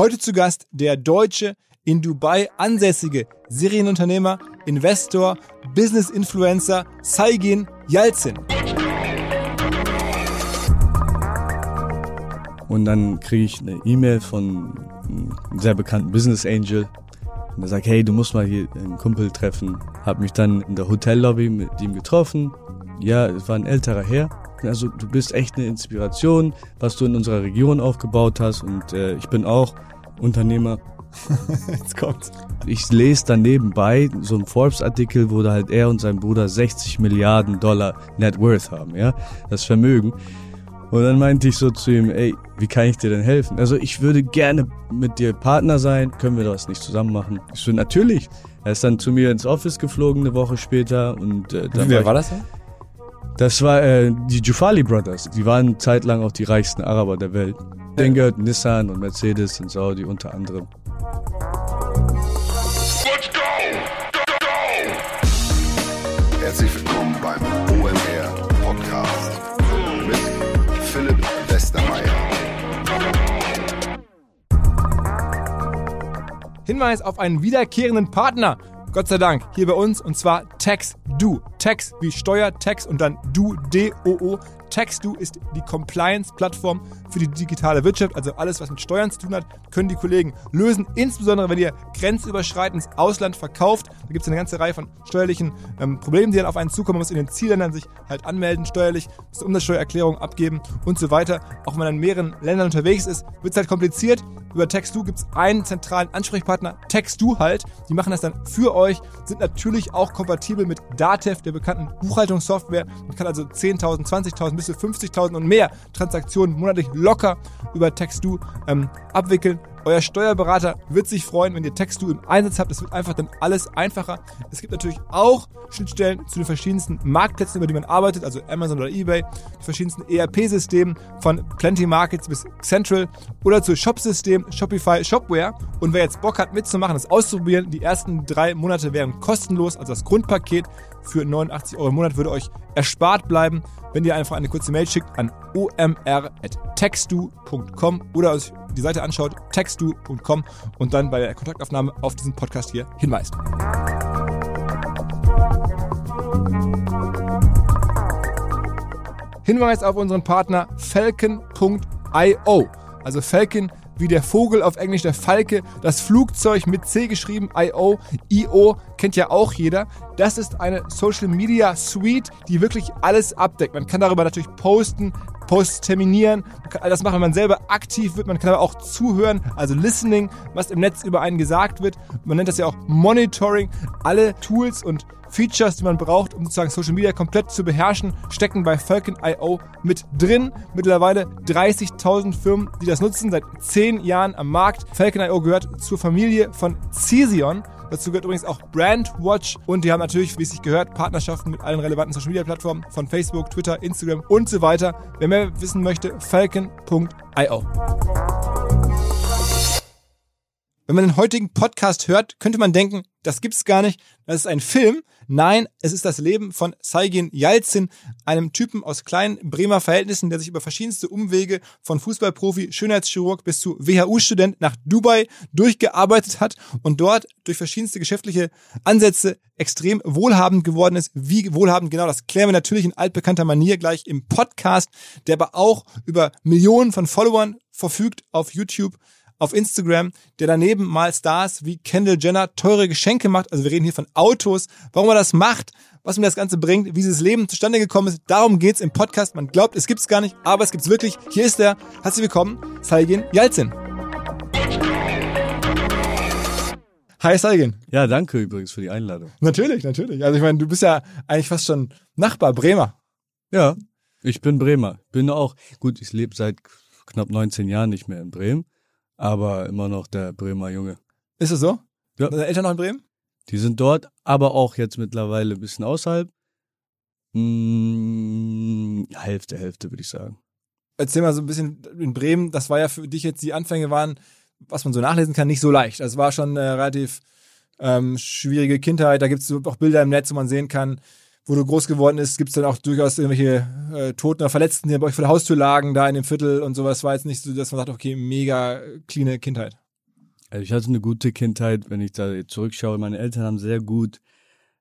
Heute zu Gast der deutsche, in Dubai ansässige Serienunternehmer, Investor, Business Influencer Saigin Yalcin. Und dann kriege ich eine E-Mail von einem sehr bekannten Business Angel. Und er sagt, hey, du musst mal hier einen Kumpel treffen. Hab mich dann in der Hotellobby mit ihm getroffen. Ja, es war ein älterer Herr. Also du bist echt eine Inspiration, was du in unserer Region aufgebaut hast. Und äh, ich bin auch Unternehmer. Jetzt kommt's. Ich lese dann nebenbei so einen Forbes-Artikel, wo da halt er und sein Bruder 60 Milliarden Dollar Net Worth haben, ja, das Vermögen. Und dann meinte ich so zu ihm, ey, wie kann ich dir denn helfen? Also ich würde gerne mit dir Partner sein, können wir das nicht zusammen machen? Ich so, natürlich. Er ist dann zu mir ins Office geflogen eine Woche später und äh, dann Wer war, war das denn? Das war äh, die Jufali Brothers. Die waren zeitlang auch die reichsten Araber der Welt. Den gehört Nissan und Mercedes und Saudi unter anderem. Let's go! Go, go! Herzlich willkommen beim OMR Podcast mit Philipp Westermeier. Hinweis auf einen wiederkehrenden Partner. Gott sei Dank, hier bei uns und zwar TaxDo. Tax wie Steuer, Tax und dann Do, D-O-O. TaxDo ist die Compliance-Plattform für die digitale Wirtschaft, also alles, was mit Steuern zu tun hat, können die Kollegen lösen. Insbesondere, wenn ihr grenzüberschreitend ins Ausland verkauft. Da gibt es eine ganze Reihe von steuerlichen ähm, Problemen, die dann auf einen zukommen. Man muss in den Zielländern sich halt anmelden, steuerlich, muss Umsatzsteuererklärung abgeben und so weiter. Auch wenn man in mehreren Ländern unterwegs ist, wird es halt kompliziert. Über TaxDo gibt es einen zentralen Ansprechpartner, TaxDo halt. Die machen das dann für euch, sind natürlich auch kompatibel mit Datev, der bekannten Buchhaltungssoftware. Man kann also 10.000, 20.000 bis zu 50.000 und mehr Transaktionen monatlich locker über TaxDo ähm, abwickeln. Euer Steuerberater wird sich freuen, wenn ihr TaxDo im Einsatz habt. Es wird einfach dann alles einfacher. Es gibt natürlich auch Schnittstellen zu den verschiedensten Marktplätzen, über die man arbeitet, also Amazon oder eBay, die verschiedensten ERP-Systemen von Plenty Markets bis Central oder zu Shop-Systemen, Shopify, Shopware. Und wer jetzt Bock hat mitzumachen, das auszuprobieren, die ersten drei Monate wären kostenlos, also das Grundpaket für 89 Euro im Monat würde euch erspart bleiben, wenn ihr einfach eine kurze Mail schickt an omr.textu.com oder euch die Seite anschaut, textu.com und dann bei der Kontaktaufnahme auf diesen Podcast hier hinweist. Hinweis auf unseren Partner falcon.io. Also Falcon wie der Vogel auf Englisch der Falke, das Flugzeug mit C geschrieben, IO, IO kennt ja auch jeder. Das ist eine Social Media Suite, die wirklich alles abdeckt. Man kann darüber natürlich posten, Posts terminieren, man kann all das machen, wenn man selber aktiv wird, man kann aber auch zuhören, also Listening, was im Netz über einen gesagt wird. Man nennt das ja auch Monitoring. Alle Tools und Features, die man braucht, um sozusagen Social Media komplett zu beherrschen, stecken bei Falcon.io mit drin. Mittlerweile 30.000 Firmen, die das nutzen, seit 10 Jahren am Markt. Falcon.io gehört zur Familie von Cision. Dazu gehört übrigens auch Brandwatch und die haben natürlich, wie es sich gehört, Partnerschaften mit allen relevanten Social Media Plattformen von Facebook, Twitter, Instagram und so weiter. Wer mehr wissen möchte, falcon.io. Wenn man den heutigen Podcast hört, könnte man denken, das gibt's gar nicht, das ist ein Film. Nein, es ist das Leben von Saigin Yalcin, einem Typen aus kleinen Bremer Verhältnissen, der sich über verschiedenste Umwege von Fußballprofi, Schönheitschirurg bis zu WHU-Student nach Dubai durchgearbeitet hat und dort durch verschiedenste geschäftliche Ansätze extrem wohlhabend geworden ist. Wie wohlhabend genau, das klären wir natürlich in altbekannter Manier gleich im Podcast, der aber auch über Millionen von Followern verfügt auf YouTube auf Instagram, der daneben mal Stars wie Kendall Jenner teure Geschenke macht. Also wir reden hier von Autos, warum er das macht, was ihm das Ganze bringt, wie dieses Leben zustande gekommen ist. Darum geht's im Podcast. Man glaubt, es gibt's gar nicht, aber es gibt's wirklich. Hier ist er. Herzlich willkommen, Saigin Yalcin. Hi Saigin. Ja, danke übrigens für die Einladung. Natürlich, natürlich. Also ich meine, du bist ja eigentlich fast schon Nachbar, Bremer. Ja, ich bin Bremer. Bin auch, gut, ich lebe seit knapp 19 Jahren nicht mehr in Bremen, aber immer noch der Bremer Junge. Ist es so? Ja. Deine Eltern noch in Bremen? Die sind dort, aber auch jetzt mittlerweile ein bisschen außerhalb. Hm, Hälfte, Hälfte, würde ich sagen. Erzähl mal so ein bisschen in Bremen, das war ja für dich jetzt, die Anfänge waren, was man so nachlesen kann, nicht so leicht. Das war schon eine relativ ähm, schwierige Kindheit. Da gibt es auch Bilder im Netz, wo man sehen kann, wo du groß geworden bist, gibt es dann auch durchaus irgendwelche äh, Toten oder Verletzten, die bei euch vor der Haustür lagen, da in dem Viertel und sowas. War jetzt nicht so, dass man sagt, okay, mega cleane Kindheit. Also ich hatte eine gute Kindheit, wenn ich da zurückschaue. Meine Eltern haben sehr gut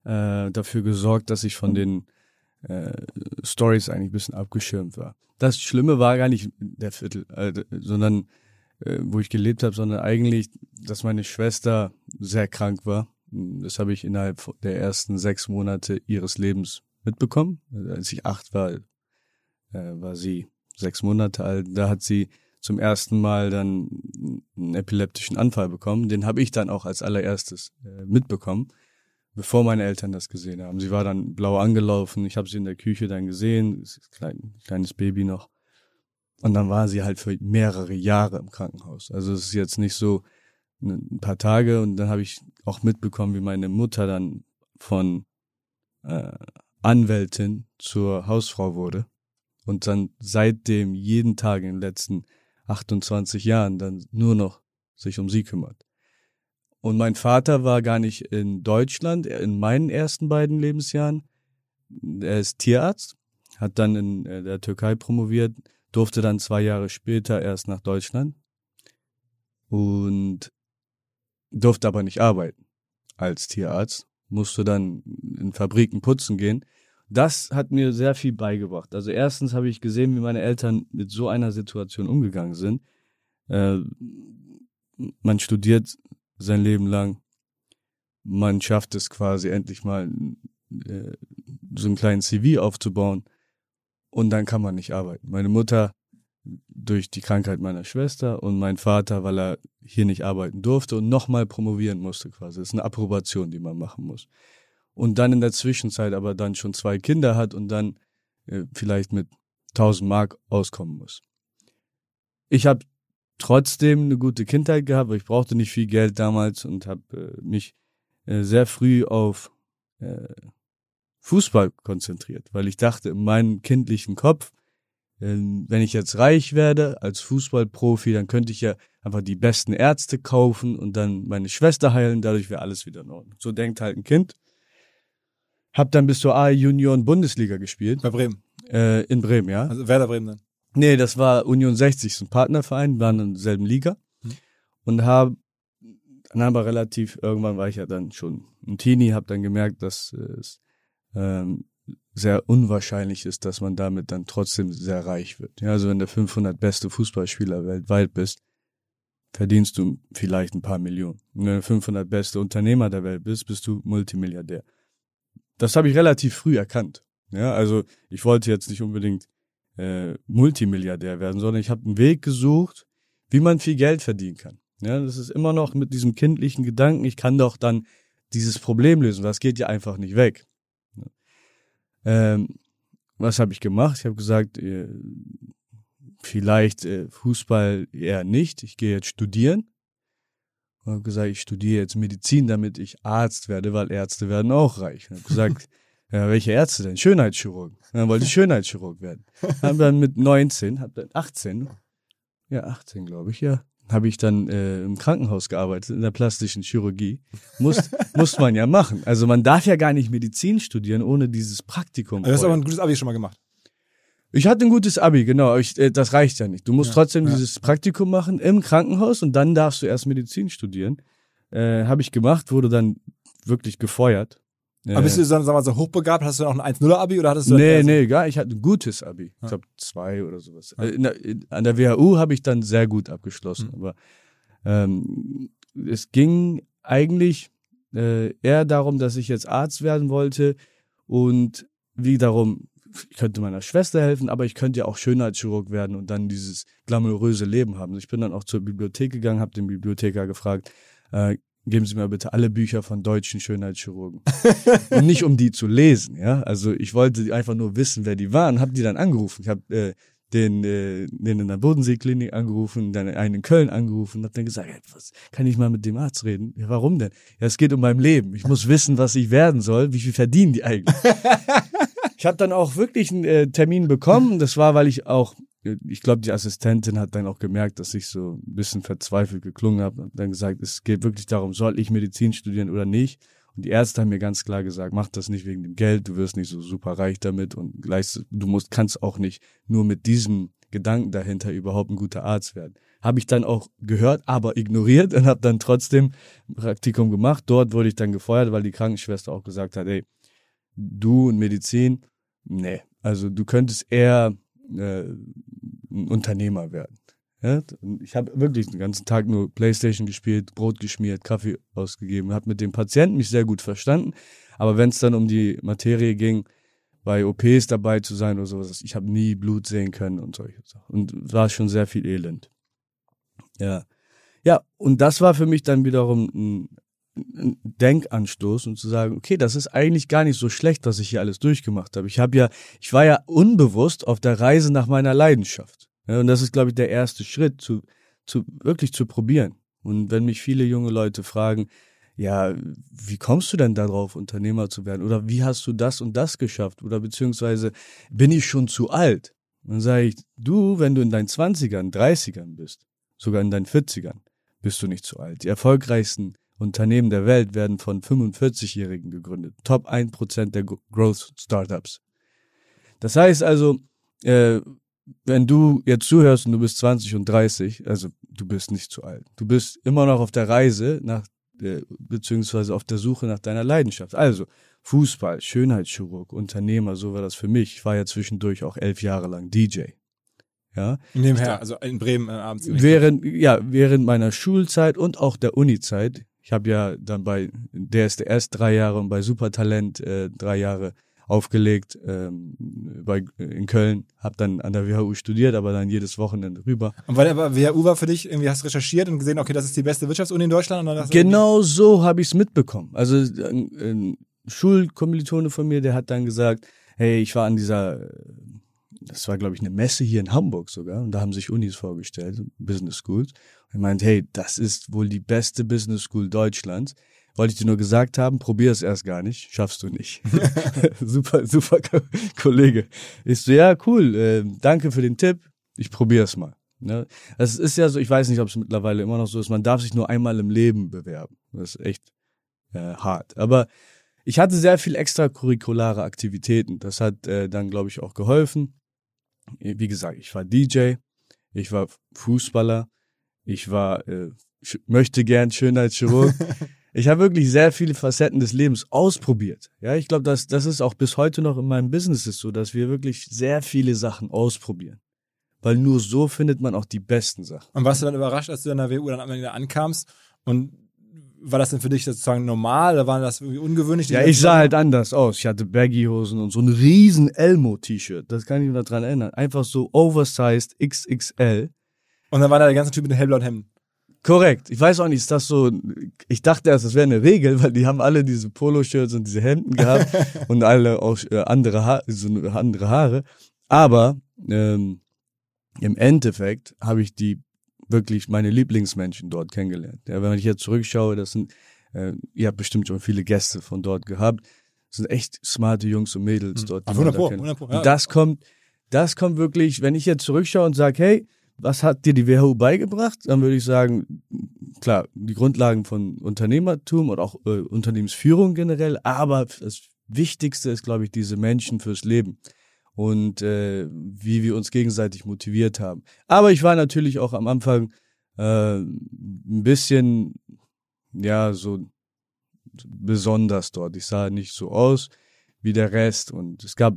äh, dafür gesorgt, dass ich von den äh, Stories eigentlich ein bisschen abgeschirmt war. Das Schlimme war gar nicht der Viertel, äh, sondern äh, wo ich gelebt habe, sondern eigentlich, dass meine Schwester sehr krank war. Das habe ich innerhalb der ersten sechs Monate ihres Lebens mitbekommen. Als ich acht war, äh, war sie sechs Monate alt. Da hat sie zum ersten Mal dann einen epileptischen Anfall bekommen. Den habe ich dann auch als allererstes äh, mitbekommen, bevor meine Eltern das gesehen haben. Sie war dann blau angelaufen. Ich habe sie in der Küche dann gesehen, klein, kleines Baby noch. Und dann war sie halt für mehrere Jahre im Krankenhaus. Also es ist jetzt nicht so ein paar Tage und dann habe ich auch mitbekommen, wie meine Mutter dann von äh, Anwältin zur Hausfrau wurde und dann seitdem jeden Tag in den letzten 28 Jahren dann nur noch sich um sie kümmert. Und mein Vater war gar nicht in Deutschland in meinen ersten beiden Lebensjahren. Er ist Tierarzt, hat dann in äh, der Türkei promoviert, durfte dann zwei Jahre später erst nach Deutschland und durfte aber nicht arbeiten als Tierarzt, musste dann in Fabriken putzen gehen. Das hat mir sehr viel beigebracht. Also erstens habe ich gesehen, wie meine Eltern mit so einer Situation umgegangen sind. Äh, man studiert sein Leben lang, man schafft es quasi endlich mal äh, so einen kleinen CV aufzubauen und dann kann man nicht arbeiten. Meine Mutter durch die Krankheit meiner Schwester und mein Vater, weil er hier nicht arbeiten durfte und nochmal promovieren musste quasi. Das ist eine Approbation, die man machen muss. Und dann in der Zwischenzeit aber dann schon zwei Kinder hat und dann äh, vielleicht mit 1000 Mark auskommen muss. Ich habe trotzdem eine gute Kindheit gehabt, weil ich brauchte nicht viel Geld damals und habe äh, mich äh, sehr früh auf äh, Fußball konzentriert, weil ich dachte in meinem kindlichen Kopf, wenn ich jetzt reich werde als Fußballprofi, dann könnte ich ja einfach die besten Ärzte kaufen und dann meine Schwester heilen, dadurch wäre alles wieder in Ordnung. So denkt halt ein Kind. Hab dann bis zur A-Junioren Bundesliga gespielt. Bei Bremen. Äh, in Bremen, ja. Also Werder Bremen dann. Nee, das war Union 60, so ein Partnerverein, waren in derselben Liga. Mhm. Und hab dann aber relativ, irgendwann war ich ja dann schon ein Teenie, hab dann gemerkt, dass es ähm, sehr unwahrscheinlich ist, dass man damit dann trotzdem sehr reich wird. Ja, also wenn der 500 beste Fußballspieler weltweit bist, verdienst du vielleicht ein paar Millionen. Und wenn du 500 beste Unternehmer der Welt bist, bist du Multimilliardär. Das habe ich relativ früh erkannt. Ja, also ich wollte jetzt nicht unbedingt äh, Multimilliardär werden, sondern ich habe einen Weg gesucht, wie man viel Geld verdienen kann. Ja, das ist immer noch mit diesem kindlichen Gedanken, ich kann doch dann dieses Problem lösen. Das geht ja einfach nicht weg. Ähm, was habe ich gemacht? Ich habe gesagt, äh, vielleicht äh, Fußball eher nicht. Ich gehe jetzt studieren. Und habe gesagt, ich studiere jetzt Medizin, damit ich Arzt werde, weil Ärzte werden auch reich. Und habe gesagt, ja, welche Ärzte denn? Schönheitschirurg. Dann wollte ich Schönheitschirurg werden. Hab dann mit 19, hab dann 18, ja 18 glaube ich, ja, habe ich dann äh, im Krankenhaus gearbeitet, in der plastischen Chirurgie. Muss, muss man ja machen. Also man darf ja gar nicht Medizin studieren ohne dieses Praktikum. Also du hast aber ein gutes Abi schon mal gemacht. Ich hatte ein gutes Abi, genau. Ich, äh, das reicht ja nicht. Du musst ja, trotzdem ja. dieses Praktikum machen im Krankenhaus und dann darfst du erst Medizin studieren. Äh, habe ich gemacht, wurde dann wirklich gefeuert. Aber bist du dann, sag mal, so hochbegabt? Hast du dann auch ein 1-0-Abi oder hattest du Nee, nee, gar. Ich hatte ein gutes Abi. Ich glaube zwei oder sowas. Ja. Äh, der, an der WHU habe ich dann sehr gut abgeschlossen. Mhm. Aber ähm, es ging eigentlich äh, eher darum, dass ich jetzt Arzt werden wollte und wie darum, ich könnte meiner Schwester helfen, aber ich könnte ja auch Schönheitschirurg werden und dann dieses glamouröse Leben haben. Ich bin dann auch zur Bibliothek gegangen, habe den Bibliotheker gefragt, äh, geben Sie mir bitte alle Bücher von deutschen Schönheitschirurgen. und nicht um die zu lesen, ja. Also ich wollte einfach nur wissen, wer die waren, habe die dann angerufen. Ich habe äh, den, äh, den in der Bodenseeklinik angerufen, dann einen in Köln angerufen und hab dann gesagt, hey, was, kann ich mal mit dem Arzt reden? Ja, warum denn? Ja, es geht um mein Leben. Ich muss wissen, was ich werden soll. Wie viel verdienen die eigentlich? ich habe dann auch wirklich einen äh, Termin bekommen. Das war, weil ich auch ich glaube, die Assistentin hat dann auch gemerkt, dass ich so ein bisschen verzweifelt geklungen habe und dann gesagt, es geht wirklich darum, soll ich Medizin studieren oder nicht? Und die Ärzte haben mir ganz klar gesagt, mach das nicht wegen dem Geld, du wirst nicht so super reich damit und gleich, du musst, kannst auch nicht nur mit diesem Gedanken dahinter, überhaupt ein guter Arzt werden. Habe ich dann auch gehört, aber ignoriert und habe dann trotzdem ein Praktikum gemacht. Dort wurde ich dann gefeuert, weil die Krankenschwester auch gesagt hat, ey, du und Medizin, nee, also du könntest eher äh, ein Unternehmer werden. Ja? Ich habe wirklich den ganzen Tag nur Playstation gespielt, Brot geschmiert, Kaffee ausgegeben, habe mit dem Patienten mich sehr gut verstanden. Aber wenn es dann um die Materie ging, bei OPs dabei zu sein oder sowas, ich habe nie Blut sehen können und solche Sachen. Und war schon sehr viel Elend. Ja. Ja, und das war für mich dann wiederum ein, ein Denkanstoß und zu sagen, okay, das ist eigentlich gar nicht so schlecht, was ich hier alles durchgemacht habe. Ich habe ja, ich war ja unbewusst auf der Reise nach meiner Leidenschaft. Ja, und das ist, glaube ich, der erste Schritt, zu, zu wirklich zu probieren. Und wenn mich viele junge Leute fragen, ja, wie kommst du denn darauf, Unternehmer zu werden? Oder wie hast du das und das geschafft? Oder beziehungsweise bin ich schon zu alt? dann sage ich, du, wenn du in deinen Zwanzigern, Dreißigern bist, sogar in deinen Vierzigern, bist du nicht zu alt. Die erfolgreichsten Unternehmen der Welt werden von 45-Jährigen gegründet. Top 1% der Growth Startups. Das heißt also, äh, wenn du jetzt zuhörst und du bist 20 und 30, also du bist nicht zu alt. Du bist immer noch auf der Reise nach, äh, beziehungsweise auf der Suche nach deiner Leidenschaft. Also Fußball, Schönheitschirurg, Unternehmer, so war das für mich. Ich war ja zwischendurch auch elf Jahre lang DJ. Ja. Nebenher, also in Bremen äh, abends. Während, ja, während meiner Schulzeit und auch der Unizeit. Ich habe ja dann bei DSDS drei Jahre und bei Supertalent äh, drei Jahre aufgelegt ähm, bei, in Köln, habe dann an der WHU studiert, aber dann jedes Wochenende rüber. Und weil aber WHU war für dich, irgendwie hast du recherchiert und gesehen, okay, das ist die beste Wirtschaftsuni in Deutschland? genau so habe ich es mitbekommen. Also ein, ein Schulkommilitone von mir, der hat dann gesagt, hey, ich war an dieser, das war glaube ich eine Messe hier in Hamburg sogar, und da haben sich Unis vorgestellt, Business Schools. Er meint, hey, das ist wohl die beste Business School Deutschlands. Wollte ich dir nur gesagt haben, probier es erst gar nicht, schaffst du nicht. super, super Kollege. Ich so, ja, cool, äh, danke für den Tipp, ich probiere es mal. Ne? Das ist ja so, ich weiß nicht, ob es mittlerweile immer noch so ist, man darf sich nur einmal im Leben bewerben. Das ist echt äh, hart. Aber ich hatte sehr viel extracurriculare Aktivitäten. Das hat äh, dann, glaube ich, auch geholfen. Wie gesagt, ich war DJ, ich war Fußballer, ich war, äh, möchte gern Schönheitschirurg. Ich habe wirklich sehr viele Facetten des Lebens ausprobiert. Ja, ich glaube, dass das ist auch bis heute noch in meinem Business ist so, dass wir wirklich sehr viele Sachen ausprobieren. Weil nur so findet man auch die besten Sachen. Und warst du dann überrascht, als du in der WU dann am Ende ankamst? Und war das denn für dich sozusagen normal oder war das irgendwie ungewöhnlich? Ja, ich sah halt anders aus. Ich hatte Baggy-Hosen und so ein riesen Elmo-T-Shirt. Das kann ich noch dran erinnern. Einfach so oversized XXL. Und dann war da der ganze Typ mit den hellblauen Hemden. Korrekt. Ich weiß auch nicht, ist das so, ich dachte erst, das wäre eine Regel, weil die haben alle diese Poloshirts und diese Hemden gehabt und alle auch äh, andere, ha so andere Haare. Aber ähm, im Endeffekt habe ich die wirklich meine Lieblingsmenschen dort kennengelernt. Ja, wenn ich jetzt zurückschaue, das sind, äh, ihr habt bestimmt schon viele Gäste von dort gehabt, das sind echt smarte Jungs und Mädels mhm. dort. Ach, wunderbar, wunderbar. Ja. Und das kommt, das kommt wirklich, wenn ich jetzt zurückschaue und sage, hey, was hat dir die WHO beigebracht? Dann würde ich sagen, klar, die Grundlagen von Unternehmertum und auch äh, Unternehmensführung generell, aber das Wichtigste ist, glaube ich, diese Menschen fürs Leben und äh, wie wir uns gegenseitig motiviert haben. Aber ich war natürlich auch am Anfang äh, ein bisschen, ja, so besonders dort. Ich sah nicht so aus wie der Rest und es gab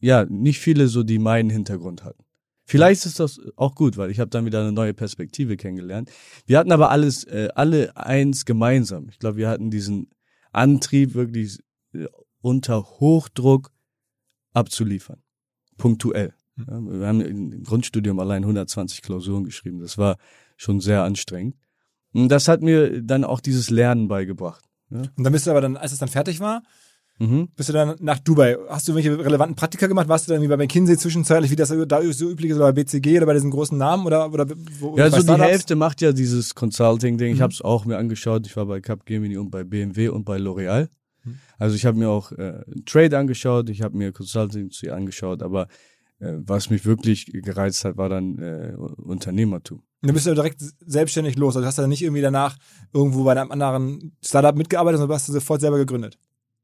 ja nicht viele so, die meinen Hintergrund hatten. Vielleicht ist das auch gut, weil ich habe dann wieder eine neue Perspektive kennengelernt. Wir hatten aber alles, äh, alle eins gemeinsam. Ich glaube, wir hatten diesen Antrieb wirklich äh, unter Hochdruck abzuliefern. Punktuell. Hm. Ja, wir haben im Grundstudium allein 120 Klausuren geschrieben. Das war schon sehr anstrengend. Und das hat mir dann auch dieses Lernen beigebracht. Ja. Und dann bist du aber dann, als es dann fertig war, Mhm. Bist du dann nach Dubai? Hast du irgendwelche relevanten Praktika gemacht? Warst du dann wie bei McKinsey zwischenzeitlich, wie das da so üblich ist, oder bei BCG oder bei diesen großen Namen? Oder, oder wo, ja, also die Hälfte macht ja dieses Consulting-Ding. Ich mhm. habe es auch mir angeschaut. Ich war bei Capgemini und bei BMW und bei L'Oreal. Mhm. Also ich habe mir auch äh, Trade angeschaut, ich habe mir Consulting zu angeschaut, aber äh, was mich wirklich gereizt hat, war dann äh, Unternehmertum. Und dann bist du direkt selbstständig los. Also hast du dann nicht irgendwie danach irgendwo bei einem anderen Startup mitgearbeitet, sondern hast du sofort selber gegründet.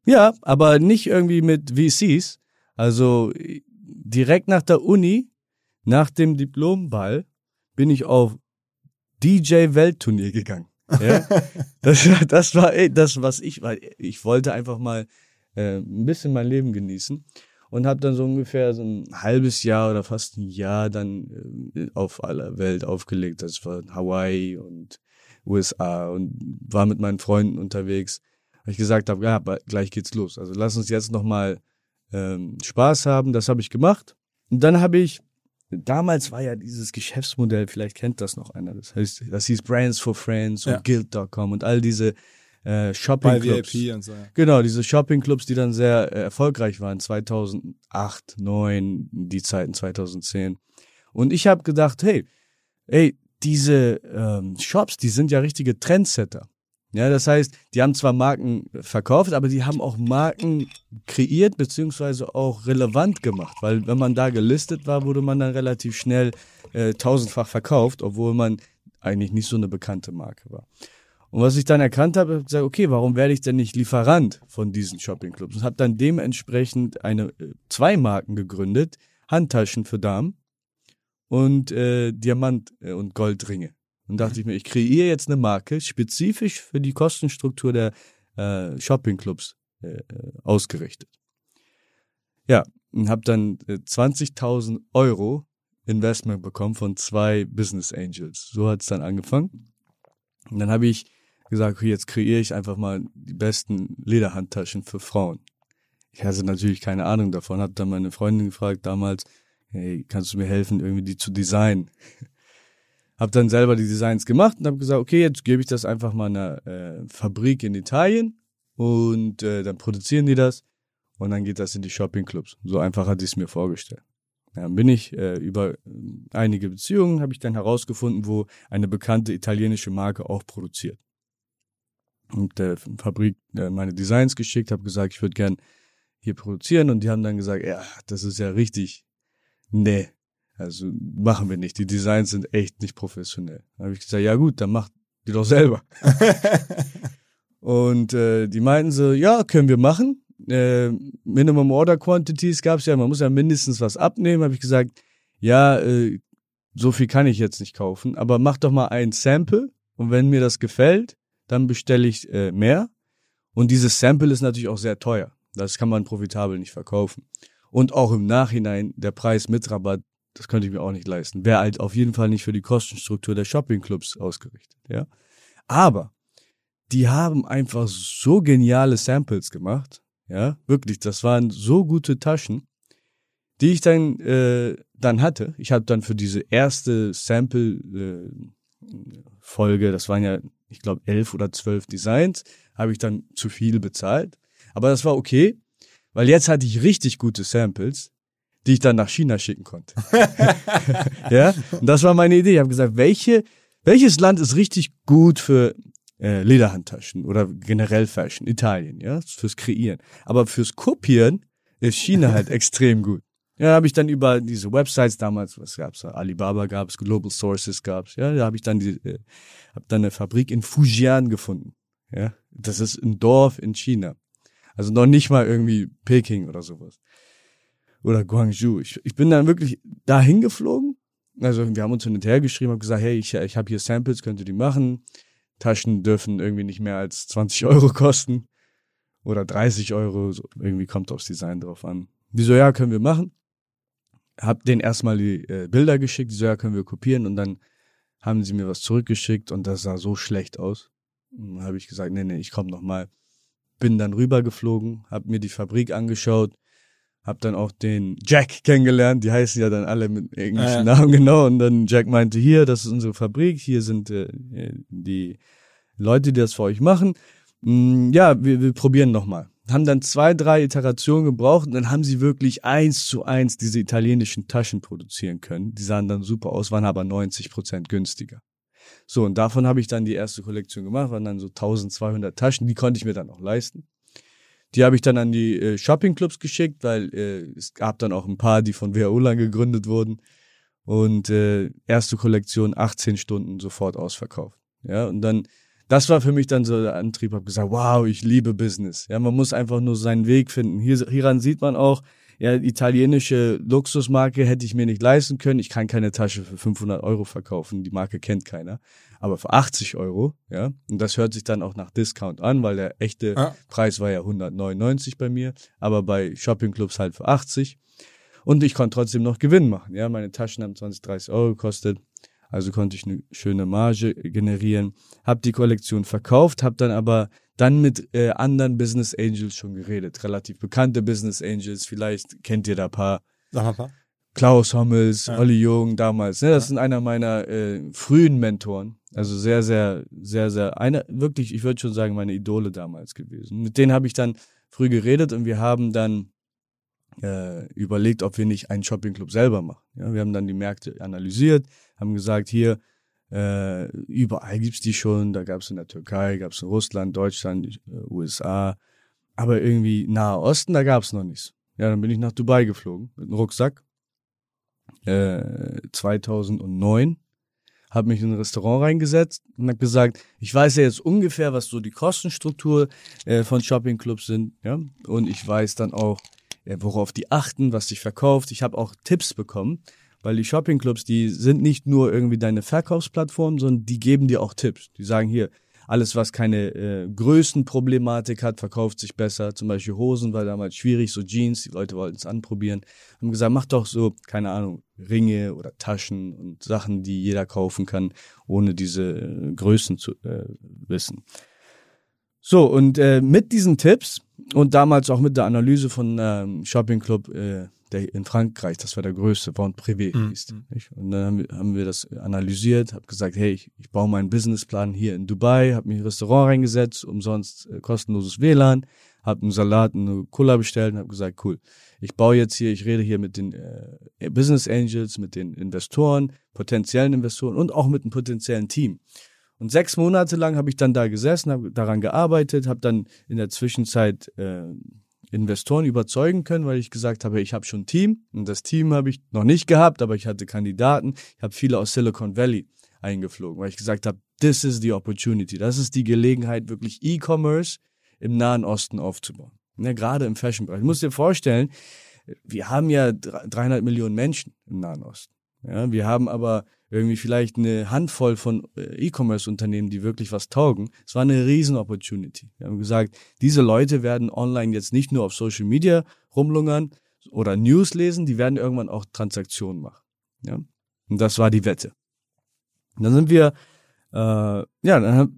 Ja, aber nicht irgendwie mit VCs. Also direkt nach der Uni nach dem Diplomball bin ich auf DJ-Weltturnier gegangen. Ja? das, das war das, was ich, weil ich wollte einfach mal äh, ein bisschen mein Leben genießen und habe dann so ungefähr so ein halbes Jahr oder fast ein Jahr dann äh, auf aller Welt aufgelegt. Das war Hawaii und USA und war mit meinen Freunden unterwegs. Weil ich gesagt habe, ja, gleich geht's los. Also lass uns jetzt noch mal ähm, Spaß haben. Das habe ich gemacht. Und dann habe ich damals war ja dieses Geschäftsmodell, vielleicht kennt das noch einer, das heißt, das hieß Brands for Friends und ja. Guild.com und all diese äh, Shopping-Clubs. und so. Genau, diese Shopping-Clubs, die dann sehr äh, erfolgreich waren, 2008, 2009, die Zeiten 2010. Und ich habe gedacht, hey, ey, diese ähm, Shops, die sind ja richtige Trendsetter. Ja, das heißt, die haben zwar Marken verkauft, aber die haben auch Marken kreiert beziehungsweise auch relevant gemacht, weil wenn man da gelistet war, wurde man dann relativ schnell äh, tausendfach verkauft, obwohl man eigentlich nicht so eine bekannte Marke war. Und was ich dann erkannt habe, habe gesagt, okay, warum werde ich denn nicht Lieferant von diesen Shoppingclubs? Und habe dann dementsprechend eine äh, zwei Marken gegründet, Handtaschen für Damen und äh, Diamant äh, und Goldringe. Und dachte ich mir, ich kreiere jetzt eine Marke spezifisch für die Kostenstruktur der äh, Shoppingclubs äh, äh ausgerichtet. Ja, und habe dann äh, 20.000 Euro Investment bekommen von zwei Business Angels. So hat es dann angefangen. Und dann habe ich gesagt, okay, jetzt kreiere ich einfach mal die besten Lederhandtaschen für Frauen. Ich hatte natürlich keine Ahnung davon, habe dann meine Freundin gefragt damals, hey, kannst du mir helfen, irgendwie die zu designen? Hab dann selber die Designs gemacht und habe gesagt, okay, jetzt gebe ich das einfach mal einer äh, Fabrik in Italien und äh, dann produzieren die das und dann geht das in die Shoppingclubs. So einfach hatte ich es mir vorgestellt. Dann bin ich äh, über äh, einige Beziehungen, habe ich dann herausgefunden, wo eine bekannte italienische Marke auch produziert. Und der Fabrik äh, meine Designs geschickt, habe gesagt, ich würde gern hier produzieren und die haben dann gesagt, ja, das ist ja richtig, nee, also machen wir nicht. Die Designs sind echt nicht professionell. Da habe ich gesagt, ja gut, dann macht die doch selber. und äh, die meinten so, ja, können wir machen. Äh, Minimum Order Quantities gab es ja, man muss ja mindestens was abnehmen. Habe ich gesagt, ja, äh, so viel kann ich jetzt nicht kaufen, aber mach doch mal ein Sample und wenn mir das gefällt, dann bestelle ich äh, mehr. Und dieses Sample ist natürlich auch sehr teuer. Das kann man profitabel nicht verkaufen. Und auch im Nachhinein der Preis mit Rabatt das könnte ich mir auch nicht leisten. Wäre halt auf jeden Fall nicht für die Kostenstruktur der Shoppingclubs ausgerichtet, ja. Aber die haben einfach so geniale Samples gemacht, ja, wirklich, das waren so gute Taschen, die ich dann äh, dann hatte. Ich habe dann für diese erste Sample äh, Folge, das waren ja, ich glaube, elf oder zwölf Designs, habe ich dann zu viel bezahlt. Aber das war okay, weil jetzt hatte ich richtig gute Samples, die ich dann nach China schicken konnte. ja, und das war meine Idee. Ich habe gesagt, welche, welches Land ist richtig gut für äh, Lederhandtaschen oder generell Fashion? Italien, ja, fürs Kreieren. Aber fürs Kopieren ist China halt extrem gut. Ja, habe ich dann über diese Websites damals, was gab's Alibaba gab's, Global Sources gab's, ja, da habe ich dann die, äh, habe dann eine Fabrik in Fujian gefunden. Ja, das ist ein Dorf in China. Also noch nicht mal irgendwie Peking oder sowas oder Guangzhou. Ich, ich bin dann wirklich dahin geflogen. Also wir haben uns hin und her geschrieben, habe gesagt, hey, ich, ich habe hier Samples, könnt ihr die machen. Taschen dürfen irgendwie nicht mehr als 20 Euro kosten oder 30 Euro. So, irgendwie kommt aufs Design drauf an. Wieso ja, können wir machen. Hab denen erstmal die äh, Bilder geschickt, wieso ja, können wir kopieren und dann haben sie mir was zurückgeschickt und das sah so schlecht aus. Dann habe ich gesagt, nee, nee, ich komme nochmal. Bin dann rübergeflogen, habe mir die Fabrik angeschaut, hab dann auch den Jack kennengelernt. Die heißen ja dann alle mit englischen ja. Namen genau. Und dann Jack meinte, hier, das ist unsere Fabrik, hier sind äh, die Leute, die das für euch machen. Mm, ja, wir, wir probieren nochmal. Haben dann zwei, drei Iterationen gebraucht und dann haben sie wirklich eins zu eins diese italienischen Taschen produzieren können. Die sahen dann super aus, waren aber 90 Prozent günstiger. So, und davon habe ich dann die erste Kollektion gemacht, waren dann so 1200 Taschen, die konnte ich mir dann auch leisten. Die habe ich dann an die äh, Shoppingclubs geschickt, weil äh, es gab dann auch ein paar, die von WHO gegründet wurden. Und äh, erste Kollektion 18 Stunden sofort ausverkauft. Ja, und dann, das war für mich dann so der Antrieb, habe gesagt, wow, ich liebe Business. Ja, man muss einfach nur seinen Weg finden. Hier, hieran sieht man auch, ja, italienische Luxusmarke hätte ich mir nicht leisten können. Ich kann keine Tasche für 500 Euro verkaufen. Die Marke kennt keiner. Aber für 80 Euro, ja. Und das hört sich dann auch nach Discount an, weil der echte Ja. Preis war ja 199 bei mir. Aber bei Shoppingclubs halt für 80. Und ich konnte trotzdem noch Gewinn machen. Ja, meine Taschen haben 20, 30 Euro gekostet. Also konnte ich eine schöne Marge generieren. Hab die Kollektion verkauft, hab dann aber dann mit äh, anderen Business Angels schon geredet. Relativ bekannte Business Angels. Vielleicht kennt ihr da ein paar. Sag mal ein paar. Klaus Hommels, Ja. Olli Jung damals. Ne? Das sind einer meiner äh, frühen Mentoren. Also sehr, sehr, sehr, sehr, einer, wirklich, ich würde schon sagen, meine Idole damals gewesen. Mit denen habe ich dann früh geredet und wir haben dann äh, überlegt, ob wir nicht einen Shoppingclub selber machen. Ja, wir haben dann die Märkte analysiert, haben gesagt, hier, äh, überall gibt's die schon, da gab's in der Türkei, gab's in Russland, Deutschland, äh, USA, aber irgendwie Nahe Osten, da gab's noch nichts. Ja, dann bin ich nach Dubai geflogen mit einem Rucksack. Äh, 2009 habe mich in ein Restaurant reingesetzt und habe gesagt, ich weiß ja jetzt ungefähr, was so die Kostenstruktur äh, von Shoppingclubs sind, ja, und ich weiß dann auch, äh, worauf die achten, was sich verkauft. Ich habe auch Tipps bekommen, weil die Shoppingclubs, die sind nicht nur irgendwie deine Verkaufsplattform, sondern die geben dir auch Tipps. Die sagen hier, alles, was keine äh, Größenproblematik hat, verkauft sich besser. Zum Beispiel Hosen war damals schwierig, so Jeans, die Leute wollten es anprobieren. Haben gesagt, mach doch so, keine Ahnung, Ringe oder Taschen und Sachen, die jeder kaufen kann, ohne diese äh, Größen zu äh, wissen. So, und äh, mit diesen Tipps und damals auch mit der Analyse von ähm, Shopping Club äh, der in Frankreich, das war der größte, Vente Privé Mhm. hieß. Nicht? Und dann haben wir, haben wir das analysiert, habe gesagt, hey, ich, ich baue meinen Businessplan hier in Dubai, habe mich in ein Restaurant reingesetzt, umsonst äh, kostenloses WLAN, habe einen Salat, eine Cola bestellt und habe gesagt, cool, ich baue jetzt hier, ich rede hier mit den äh, Business Angels, mit den Investoren, potenziellen Investoren und auch mit einem potenziellen Team. Und sechs Monate lang habe ich dann da gesessen, habe daran gearbeitet, habe dann in der Zwischenzeit äh, Investoren überzeugen können, weil ich gesagt habe, ich habe schon ein Team und das Team habe ich noch nicht gehabt, aber ich hatte Kandidaten. Ich habe viele aus Silicon Valley eingeflogen, weil ich gesagt habe, this is the opportunity, das ist die Gelegenheit, wirklich E-Commerce im Nahen Osten aufzubauen. Ja, gerade im Fashion-Bereich. Du musst dir vorstellen, wir haben ja 300 Millionen Menschen im Nahen Osten. Ja, wir haben aber irgendwie vielleicht eine Handvoll von äh, E-Commerce-Unternehmen, die wirklich was taugen. Es war eine riesen Opportunity. Wir haben gesagt, diese Leute werden online jetzt nicht nur auf Social Media rumlungern oder News lesen, die werden irgendwann auch Transaktionen machen. Ja? Und das war die Wette. Und dann sind wir, äh, ja, dann, hab-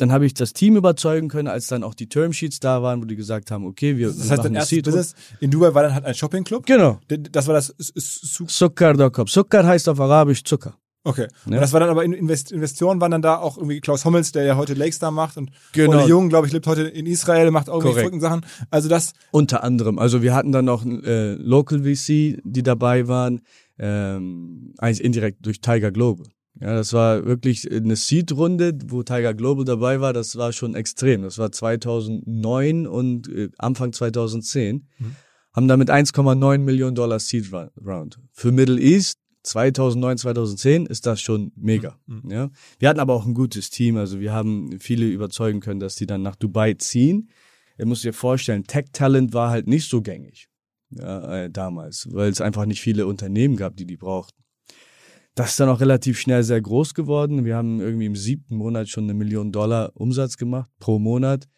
dann habe ich das Team überzeugen können, als dann auch die Termsheets da waren, wo die gesagt haben, okay, wir, Das heißt, machen dein erstes Business in Dubai war dann halt ein Shoppingclub. Genau. Das war das Zucker.com. Zucker heißt auf Arabisch Zucker. Okay. Und Ja. das war dann aber in- Invest Investoren waren dann da auch irgendwie Klaus Hommels, der ja heute Lakestar macht und Genau. Ole Jung, glaube ich, lebt heute in Israel, macht auch irgendwie Sachen. Also das, Unter anderem. Also wir hatten dann noch äh, Local VC, die dabei waren, ähm, eigentlich indirekt durch Tiger Global. Ja, das war wirklich eine Seed-Runde, wo Tiger Global dabei war. Das war schon extrem. Das war 2009 und äh, Anfang 2010. Haben damit 1,9 Millionen Dollar Seed Ra- Round. Für Middle East 2009, 2010 ist das schon mega. Ja. Wir hatten aber auch ein gutes Team. Also wir haben viele überzeugen können, dass die dann nach Dubai ziehen. Ihr müsst dir vorstellen, Tech-Talent war halt nicht so gängig ja, äh, damals, weil es einfach nicht viele Unternehmen gab, die die brauchten. Das ist dann auch relativ schnell sehr groß geworden. Wir haben irgendwie im siebten Monat schon eine Million Dollar Umsatz gemacht pro Monat,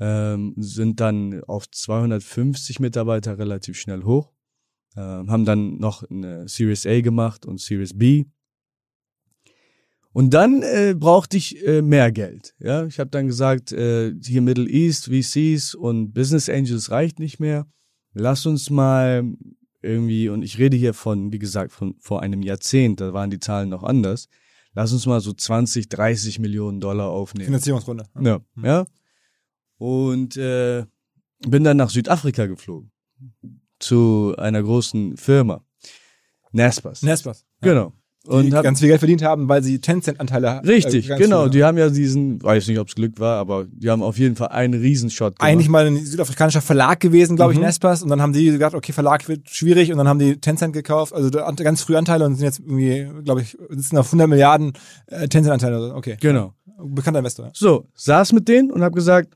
ähm, sind dann auf 250 Mitarbeiter relativ schnell hoch, ähm, haben dann noch eine Series A gemacht und Series B. Und dann äh, brauchte ich äh, mehr Geld. Ja, ich habe dann gesagt, äh, hier Middle East, VCs und Business Angels reicht nicht mehr. Lass uns mal irgendwie, und ich rede hier von, wie gesagt, von vor einem Jahrzehnt, da waren die Zahlen noch anders. Lass uns mal so 20, 30 Millionen Dollar aufnehmen. Finanzierungsrunde. Ja, ja. Und äh, bin dann nach Südafrika geflogen zu einer großen Firma, Naspers. Nespas. Genau. Und hab, ganz viel Geld verdient haben, weil sie Tencent-Anteile richtig, äh, genau. früher- Die haben ja diesen, weiß nicht, ob es Glück war, aber die haben auf jeden Fall einen Riesenshot gemacht. eigentlich mal ein südafrikanischer Verlag gewesen, glaube ich, Mhm. Nespas. Und dann haben die gesagt, okay, Verlag wird schwierig. Und dann haben die Tencent gekauft, also ganz früh Anteile und sind jetzt irgendwie, glaube ich, sitzen auf 100 Milliarden äh, Tencent-Anteile. Okay, Genau. bekannter Investor. So, saß mit denen und habe gesagt,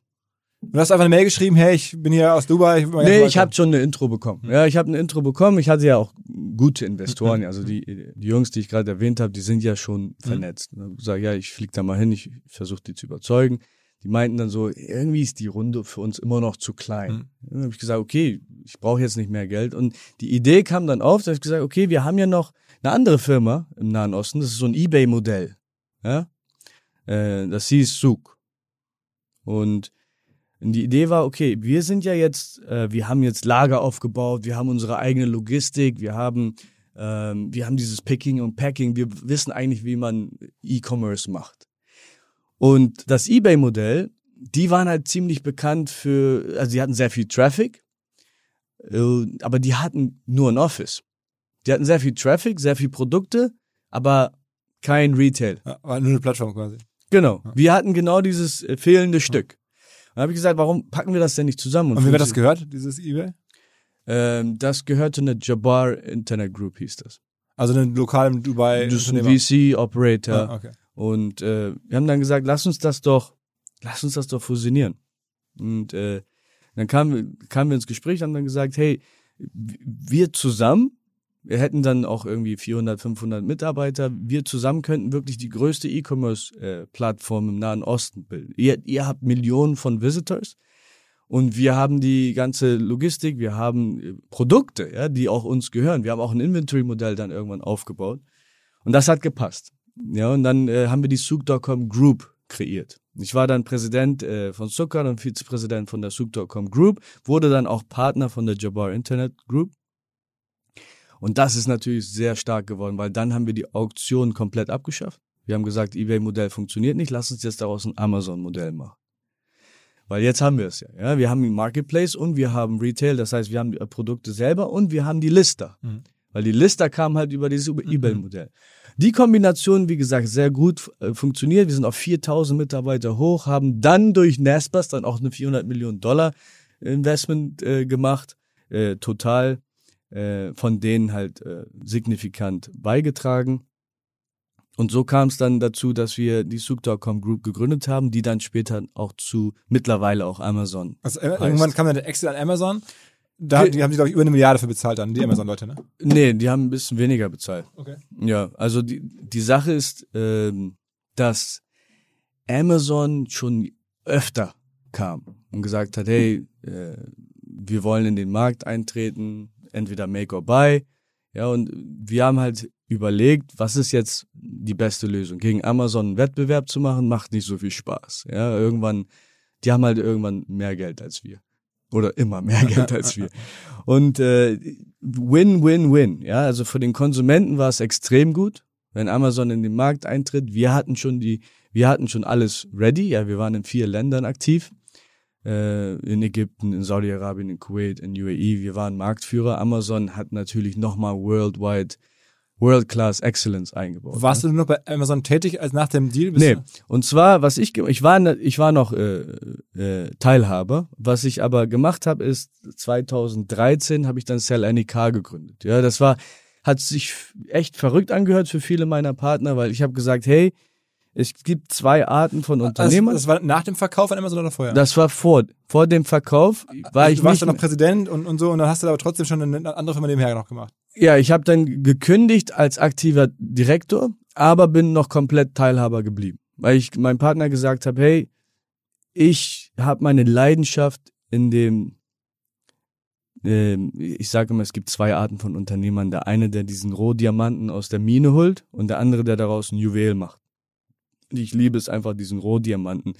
Du hast einfach eine Mail geschrieben, hey, ich bin hier aus Dubai. Ich Nee, ich habe schon eine Intro bekommen. Ja, ich habe eine Intro bekommen. Ich hatte ja auch gute Investoren. Also die, die Jungs, die ich gerade erwähnt habe, die sind ja schon vernetzt. Ich sage, ja, ich flieg da mal hin, ich versuche die zu überzeugen. Die meinten dann so, irgendwie ist die Runde für uns immer noch zu klein. Dann habe ich gesagt, okay, ich brauche jetzt nicht mehr Geld. Und die Idee kam dann auf, dass ich gesagt, okay, wir haben ja noch eine andere Firma im Nahen Osten. Das ist so ein eBay-Modell. Ja? Äh, das hieß Suk. Und und die Idee war, okay, wir sind ja jetzt, äh, wir haben jetzt Lager aufgebaut, wir haben unsere eigene Logistik, wir haben, ähm, wir haben dieses Picking und Packing, wir wissen eigentlich, wie man E-Commerce macht. Und das eBay-Modell, die waren halt ziemlich bekannt für, also die hatten sehr viel Traffic, äh, aber die hatten nur ein Office. Die hatten sehr viel Traffic, sehr viel Produkte, aber kein Retail. Ja, war nur eine Plattform quasi. Genau. Wir hatten genau dieses äh, fehlende Stück. Dann habe ich gesagt, warum packen wir das denn nicht zusammen? Und wie wird das gehört, dieses eBay? Ähm, das gehörte eine Jabbar Internet Group, hieß das. Also einen lokalen Dubai. Das ist ein. VC-Operator. Ah, okay. Und äh, wir haben dann gesagt, lass uns das doch, lass uns das doch fusionieren. Und äh, dann kamen, kamen wir ins Gespräch und haben dann gesagt, hey, wir zusammen, wir hätten dann auch irgendwie 400, 500 Mitarbeiter, wir zusammen könnten wirklich die größte E-Commerce-Plattform im Nahen Osten bilden. Ihr, ihr habt Millionen von Visitors und wir haben die ganze Logistik, wir haben äh, Produkte, ja, die auch uns gehören. Wir haben auch ein Inventory-Modell dann irgendwann aufgebaut und das hat gepasst. Ja, und dann äh, haben wir die Souk.com Group kreiert. Ich war dann Präsident äh, von Sukkar und Vizepräsident von der Souk.com Group, wurde dann auch Partner von der Jabbar Internet Group. Und das ist natürlich sehr stark geworden, weil dann haben wir die Auktion komplett abgeschafft. Wir haben gesagt, eBay-Modell funktioniert nicht, lass uns jetzt daraus ein Amazon-Modell machen. Weil jetzt haben wir es ja, ja. Wir haben den Marketplace und wir haben Retail, das heißt, wir haben die Produkte selber und wir haben die Lister. Weil die Lister kamen halt über dieses eBay-Modell. Die Kombination, wie gesagt, sehr gut äh, funktioniert. Wir sind auf 4000 Mitarbeiter hoch, haben dann durch Naspers dann auch eine 400 Millionen Dollar Investment äh, gemacht, äh, total äh, von denen halt äh, signifikant beigetragen. Und so kam es dann dazu, dass wir die Souk.com Group gegründet haben, die dann später auch zu mittlerweile auch Amazon. Also äh, irgendwann kam dann der Exit an Amazon. Da, Ge- die haben sie, glaube ich, über eine Milliarde für bezahlt dann, die Amazon-Leute, ne? Nee, die haben ein bisschen weniger bezahlt. Okay. Ja, also die, die Sache ist, ähm, dass Amazon schon öfter kam und gesagt hat, hey, äh, wir wollen in den Markt eintreten, entweder make or buy. Ja, und wir haben halt überlegt, was ist jetzt die beste Lösung? Gegen Amazon einen Wettbewerb zu machen, macht nicht so viel Spaß. Ja, irgendwann, die haben halt irgendwann mehr Geld als wir. Oder immer mehr Geld als wir. Und äh, win, win, win. Ja, also für den Konsumenten war es extrem gut, wenn Amazon in den Markt eintritt. Wir hatten schon die, wir hatten schon alles ready. Ja, wir waren in vier Ländern aktiv. Äh, in Ägypten, in Saudi-Arabien, in Kuwait, in UAE. Wir waren Marktführer. Amazon hat natürlich nochmal worldwide, World-Class Excellence eingebaut. Warst du nur noch bei Amazon tätig als nach dem Deal? Bist Nee, du- und zwar, was ich, ich war, ne- ich war noch äh, äh, Teilhaber. Was ich aber gemacht habe, ist 2013 habe ich dann Sell Any Car gegründet. Ja, das war, hat sich echt verrückt angehört für viele meiner Partner, weil ich habe gesagt, hey, es gibt zwei Arten von Also, Unternehmern. das war nach dem Verkauf an Amazon oder vorher? Das war vor, vor dem Verkauf, war also, ich du warst dann noch Präsident und, und so und dann hast du aber trotzdem schon eine andere Firma nebenher noch gemacht. Ja, ich habe dann gekündigt als aktiver Direktor, aber bin noch komplett Teilhaber geblieben, weil ich meinem Partner gesagt habe, hey, ich habe meine Leidenschaft in dem, ähm, ich sage immer, es gibt zwei Arten von Unternehmern. Der eine, der diesen Rohdiamanten aus der Mine holt und der andere, der daraus ein Juwel macht. Ich liebe es einfach, diesen Rohdiamanten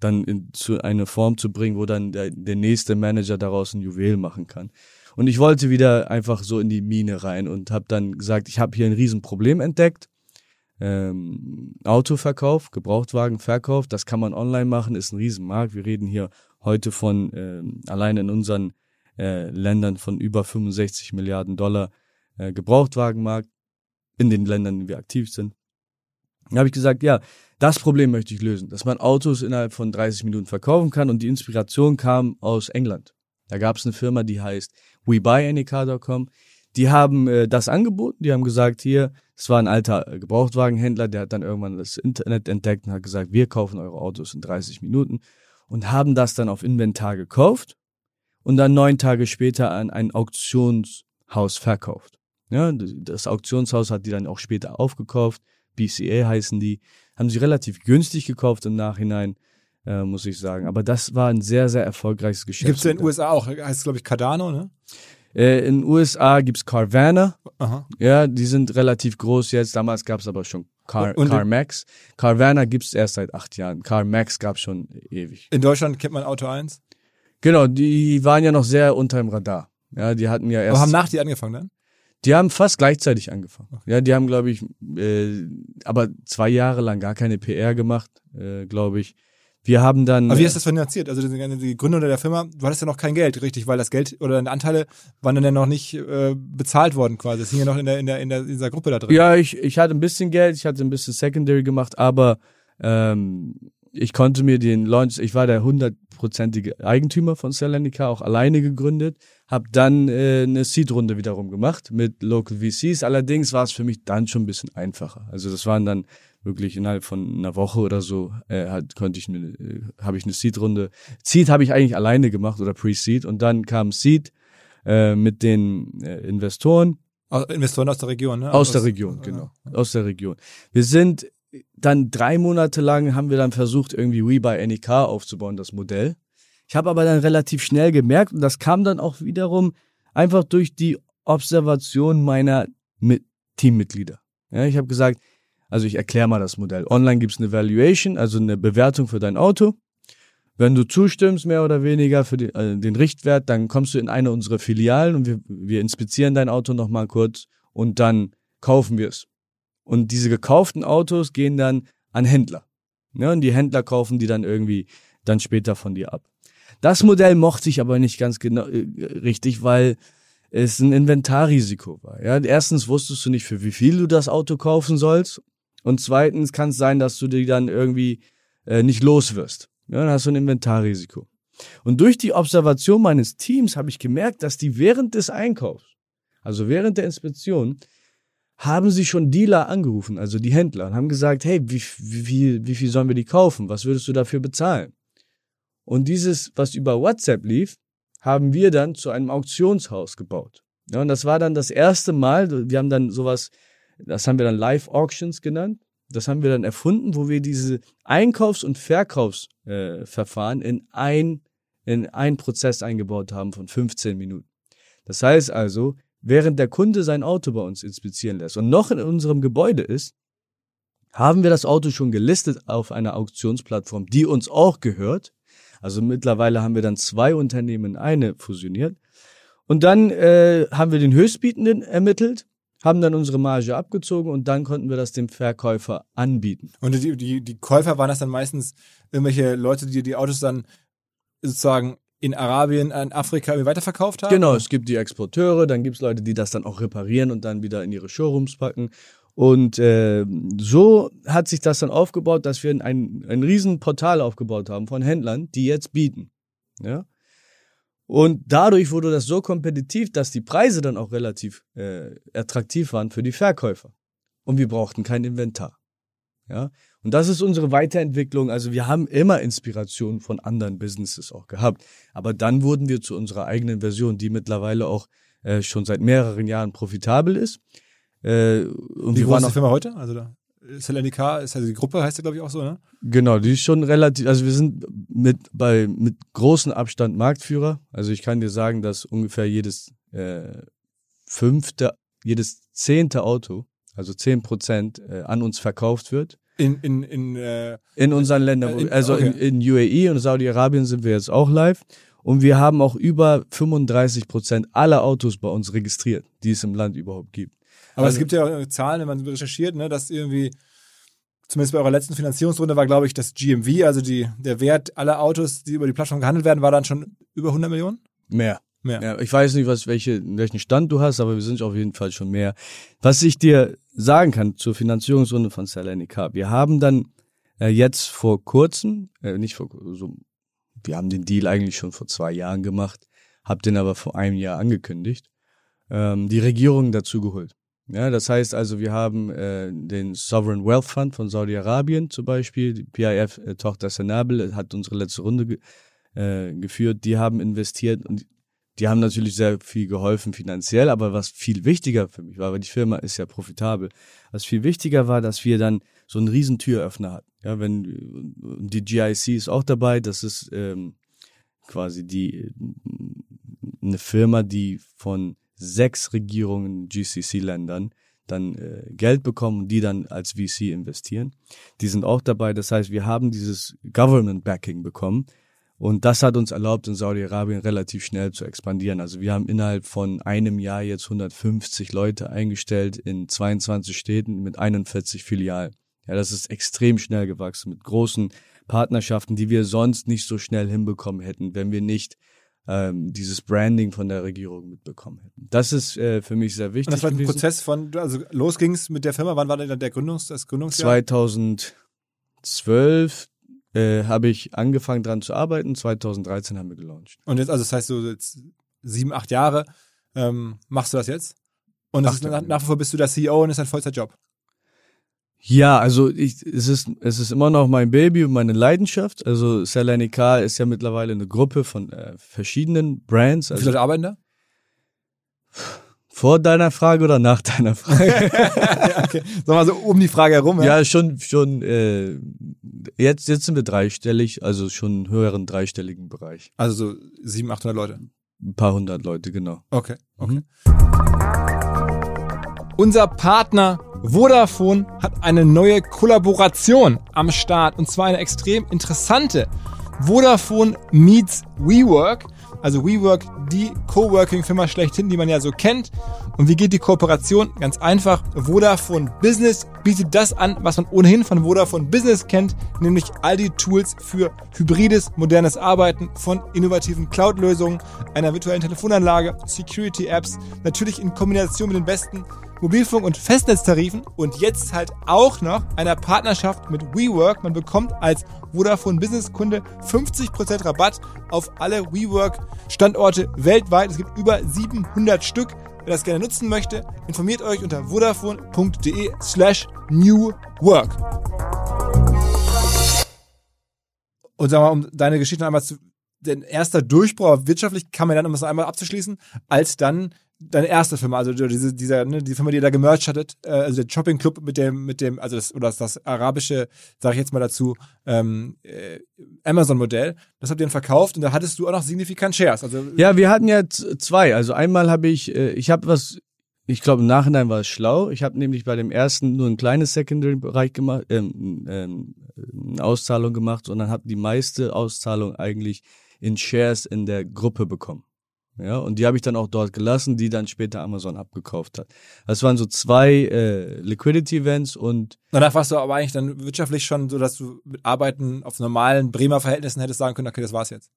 dann in, zu eine Form zu bringen, wo dann der, der nächste Manager daraus ein Juwel machen kann. Und ich wollte wieder einfach so in die Mine rein und habe dann gesagt, ich habe hier ein Riesenproblem entdeckt. Ähm, Autoverkauf, Gebrauchtwagenverkauf, das kann man online machen, ist ein Riesenmarkt. Wir reden hier heute von ähm, allein in unseren äh, Ländern von über 65 Milliarden Dollar äh, Gebrauchtwagenmarkt in den Ländern, in denen wir aktiv sind. Da habe ich gesagt, ja, das Problem möchte ich lösen, dass man Autos innerhalb von 30 Minuten verkaufen kann und die Inspiration kam aus England. Da gab es eine Firma, die heißt WeBuyAnyCar.com. Die haben äh, das angeboten, die haben gesagt, hier, es war ein alter äh, Gebrauchtwagenhändler, der hat dann irgendwann das Internet entdeckt und hat gesagt, wir kaufen eure Autos in 30 Minuten. und haben das dann auf Inventar gekauft und dann neun Tage später an ein Auktionshaus verkauft. Ja, das Auktionshaus hat die dann auch später aufgekauft. BCA heißen die. Haben sie relativ günstig gekauft im Nachhinein, äh, muss ich sagen. Aber das war ein sehr, sehr erfolgreiches Geschäft. Gibt es in den USA auch, heißt es glaube ich Cardano, ne? Äh, in den USA gibt's Carvana. Aha. Ja, die sind relativ groß jetzt. Damals gab's aber schon Car, Und- CarMax. Carvana gibt's erst seit acht Jahren. CarMax gab's schon ewig. In Deutschland kennt man Auto 1. Genau, die waren ja noch sehr unter dem Radar. Ja, die hatten ja erst. Aber haben nach dir angefangen dann? Die haben fast gleichzeitig angefangen. Ja, die haben, glaube ich, äh, aber zwei Jahre lang gar keine PR gemacht, äh, glaube ich. Wir haben dann. Aber wie hast du das finanziert? Also die, die Gründung der Firma, du hattest ja noch kein Geld, richtig, weil das Geld oder deine Anteile waren dann ja noch nicht äh, bezahlt worden quasi. Das hing ja noch in der, in der, in der in dieser Gruppe da drin. Ja, ich, ich hatte ein bisschen Geld, ich hatte ein bisschen Secondary gemacht, aber ähm, ich konnte mir den Launch, ich war der hundertprozentige Eigentümer von Selenica, auch alleine gegründet, habe dann äh, eine Seed-Runde wiederum gemacht mit Local VCs. Allerdings war es für mich dann schon ein bisschen einfacher. Also das waren dann wirklich innerhalb von einer Woche oder so äh, hat, konnte ich eine, äh, habe ich eine Seed-Runde. Seed habe ich eigentlich alleine gemacht oder Pre-Seed und dann kam Seed äh, mit den äh, Investoren Aus- Investoren aus der Region, ne? aus der Region, genau. Aus der Region. Wir sind dann drei Monate lang haben wir dann versucht, irgendwie We by NEK aufzubauen, das Modell. Ich habe aber dann relativ schnell gemerkt, und das kam dann auch wiederum einfach durch die Observation meiner mit Teammitglieder. Ja, ich habe gesagt, also ich erkläre mal das Modell. Online gibt's eine Valuation, also eine Bewertung für dein Auto. Wenn du zustimmst, mehr oder weniger für den, äh, den Richtwert, dann kommst du in eine unserer Filialen und wir, wir inspizieren dein Auto nochmal kurz und dann kaufen wir es. Und diese gekauften Autos gehen dann an Händler. Ja, und die Händler kaufen die dann irgendwie dann später von dir ab. Das Modell mochte ich aber nicht ganz genau äh, richtig, weil es ein Inventarrisiko war. Ja, erstens wusstest du nicht, für wie viel du das Auto kaufen sollst. Und zweitens kann es sein, dass du die dann irgendwie äh, nicht los wirst. Ja, dann hast du ein Inventarrisiko. Und durch die Observation meines Teams habe ich gemerkt, dass die während des Einkaufs, also während der Inspektion, haben sie schon Dealer angerufen, also die Händler, und haben gesagt, hey, wie, wie, viel, wie viel sollen wir die kaufen? Was würdest du dafür bezahlen? Und dieses, was über WhatsApp lief, haben wir dann zu einem Auktionshaus gebaut. Ja, und das war dann das erste Mal, wir haben dann sowas, das haben wir dann Live-Auctions genannt. Das haben wir dann erfunden, wo wir diese Einkaufs- und Verkaufsverfahren äh, in ein, in einen Prozess eingebaut haben von 15 Minuten. Das heißt also, während der Kunde sein Auto bei uns inspizieren lässt und noch in unserem Gebäude ist, haben wir das Auto schon gelistet auf einer Auktionsplattform, die uns auch gehört. Also mittlerweile haben wir dann zwei Unternehmen in eine fusioniert. Und dann äh, haben wir den Höchstbietenden ermittelt, haben dann unsere Marge abgezogen und dann konnten wir das dem Verkäufer anbieten. Und die, die, die Käufer waren das dann meistens irgendwelche Leute, die die Autos dann sozusagen in Arabien, in Afrika weiterverkauft haben? Genau, es gibt die Exporteure, dann gibt's Leute, die das dann auch reparieren und dann wieder in ihre Showrooms packen. Und äh, so hat sich das dann aufgebaut, dass wir ein, ein riesen Portal aufgebaut haben von Händlern, die jetzt bieten. Ja? Und dadurch wurde das so kompetitiv, dass die Preise dann auch relativ äh, attraktiv waren für die Verkäufer. Und wir brauchten kein Inventar. Ja? Und das ist unsere Weiterentwicklung. Also wir haben immer Inspiration von anderen Businesses auch gehabt. Aber dann wurden wir zu unserer eigenen Version, die mittlerweile auch äh, schon seit mehreren Jahren profitabel ist. Äh, und Wie groß ist die Firma heute? Also da Selenica ist also die Gruppe, heißt ja glaube ich auch so, ne? genau, die ist schon relativ, also wir sind mit bei mit großem Abstand Marktführer. Also ich kann dir sagen, dass ungefähr jedes äh, fünfte, jedes zehnte Auto, also zehn Prozent, äh, an uns verkauft wird. In, in, in äh, In unseren Ländern, Äh, wo- in- also in, okay. in UAE und Saudi-Arabien sind wir jetzt auch live. Und wir haben auch über 35 Prozent aller Autos bei uns registriert, die es im Land überhaupt gibt. aber Also- es gibt ja auch Zahlen, wenn man recherchiert, ne, dass irgendwie, zumindest bei eurer letzten Finanzierungsrunde war, glaube ich, das GMV, also die, der Wert aller Autos, die über die Plattform gehandelt werden, war dann schon über 100 Millionen? Mehr. Mehr. Ja, ich weiß nicht, was, welche, welchen Stand du hast, aber wir sind auf jeden Fall schon mehr. Was ich dir sagen kann zur Finanzierungsrunde von Salenica, wir haben dann äh, jetzt vor kurzem, äh, nicht vor so, wir haben den Deal eigentlich schon vor zwei Jahren gemacht, hab den aber vor einem Jahr angekündigt, ähm, die Regierung dazu geholt. Ja, das heißt also, wir haben äh, den Sovereign Wealth Fund von Saudi-Arabien zum Beispiel, die PIF-Tochter Sanabel hat unsere letzte Runde ge äh, geführt, die haben investiert und die haben natürlich sehr viel geholfen finanziell, aber was viel wichtiger für mich war, weil die Firma ist ja profitabel, was viel wichtiger war, dass wir dann so einen riesen Türöffner hatten. Ja, wenn die GIC ist auch dabei, das ist ähm, quasi die eine Firma, die von sechs Regierungen GCC-Ländern dann äh, Geld bekommen und die dann als VC investieren. Die sind auch dabei. Das heißt, wir haben dieses Government Backing bekommen und das hat uns erlaubt, in Saudi-Arabien relativ schnell zu expandieren. Also wir haben innerhalb von einem Jahr jetzt 150 Leute eingestellt in 22 Städten mit 41 Filialen. Ja, das ist extrem schnell gewachsen mit großen Partnerschaften, die wir sonst nicht so schnell hinbekommen hätten, wenn wir nicht ähm, dieses Branding von der Regierung mitbekommen hätten. Das ist äh, für mich sehr wichtig. Und das war ein Prozess von, also los ging es mit der Firma, wann war denn der Gründungs, das Gründungsjahr? 2012 äh, habe ich angefangen dran zu arbeiten, 2013 haben wir gelauncht. Und jetzt, also das heißt so jetzt sieben, acht Jahre ähm, machst du das jetzt? Und ist, nach, nach wie vor bist du der CEO und ist ein Vollzeitjob? Ja, also ich, es ist es ist immer noch mein Baby und meine Leidenschaft. Also Selanica ist ja mittlerweile eine Gruppe von äh, verschiedenen Brands. Also, Wie viele arbeiten da? Vor deiner Frage oder nach deiner Frage? ja, okay. Sag mal so um die Frage herum. Ja, ja schon, schon. Äh, jetzt, jetzt sind wir dreistellig, also schon einen höheren dreistelligen Bereich. Also so 700, 800 Leute? Ein paar hundert Leute, genau. Okay, okay. Mhm. Unser Partner Vodafone hat eine neue Kollaboration am Start und zwar eine extrem interessante. Vodafone meets WeWork. Also WeWork, die Coworking-Firma schlechthin, die man ja so kennt. Und wie geht die Kooperation? Ganz einfach. Vodafone Business bietet das an, was man ohnehin von Vodafone Business kennt, nämlich all die Tools für hybrides, modernes Arbeiten von innovativen Cloud-Lösungen, einer virtuellen Telefonanlage, Security-Apps, natürlich in Kombination mit den besten Mobilfunk- und Festnetztarifen und jetzt halt auch noch einer Partnerschaft mit WeWork. Man bekommt als Vodafone Business Kunde 50% Rabatt auf alle WeWork Standorte weltweit. Es gibt über 700 Stück. Wer das gerne nutzen möchte, informiert euch unter vodafone.de slash newwork. Und sag mal, um deine Geschichte einmal zu, den erster Durchbruch wirtschaftlich kam mir dann, um das einmal abzuschließen, als dann deine erste Firma, also diese, dieser, ne, die Firma, die ihr da gemercht hattet, äh, also der Shopping Club mit dem, mit dem, also das, oder das, das arabische, sage ich jetzt mal dazu, ähm, äh, Amazon-Modell, das habt ihr dann verkauft und da hattest du auch noch signifikant Shares. Also ja, wir hatten ja zwei. Also einmal habe ich, äh, ich habe was, ich glaube im Nachhinein war es schlau. Ich habe nämlich bei dem ersten nur ein kleines Secondary-Bereich gemacht, ähm, ähm, eine Auszahlung gemacht und dann habe die meiste Auszahlung eigentlich in Shares in der Gruppe bekommen. Ja, und die habe ich dann auch dort gelassen, die dann später Amazon abgekauft hat. Das waren so zwei äh, Liquidity-Events und. Danach warst du aber eigentlich dann wirtschaftlich schon so, dass du mit Arbeiten auf normalen Bremer Verhältnissen hättest sagen können, okay, das war's jetzt.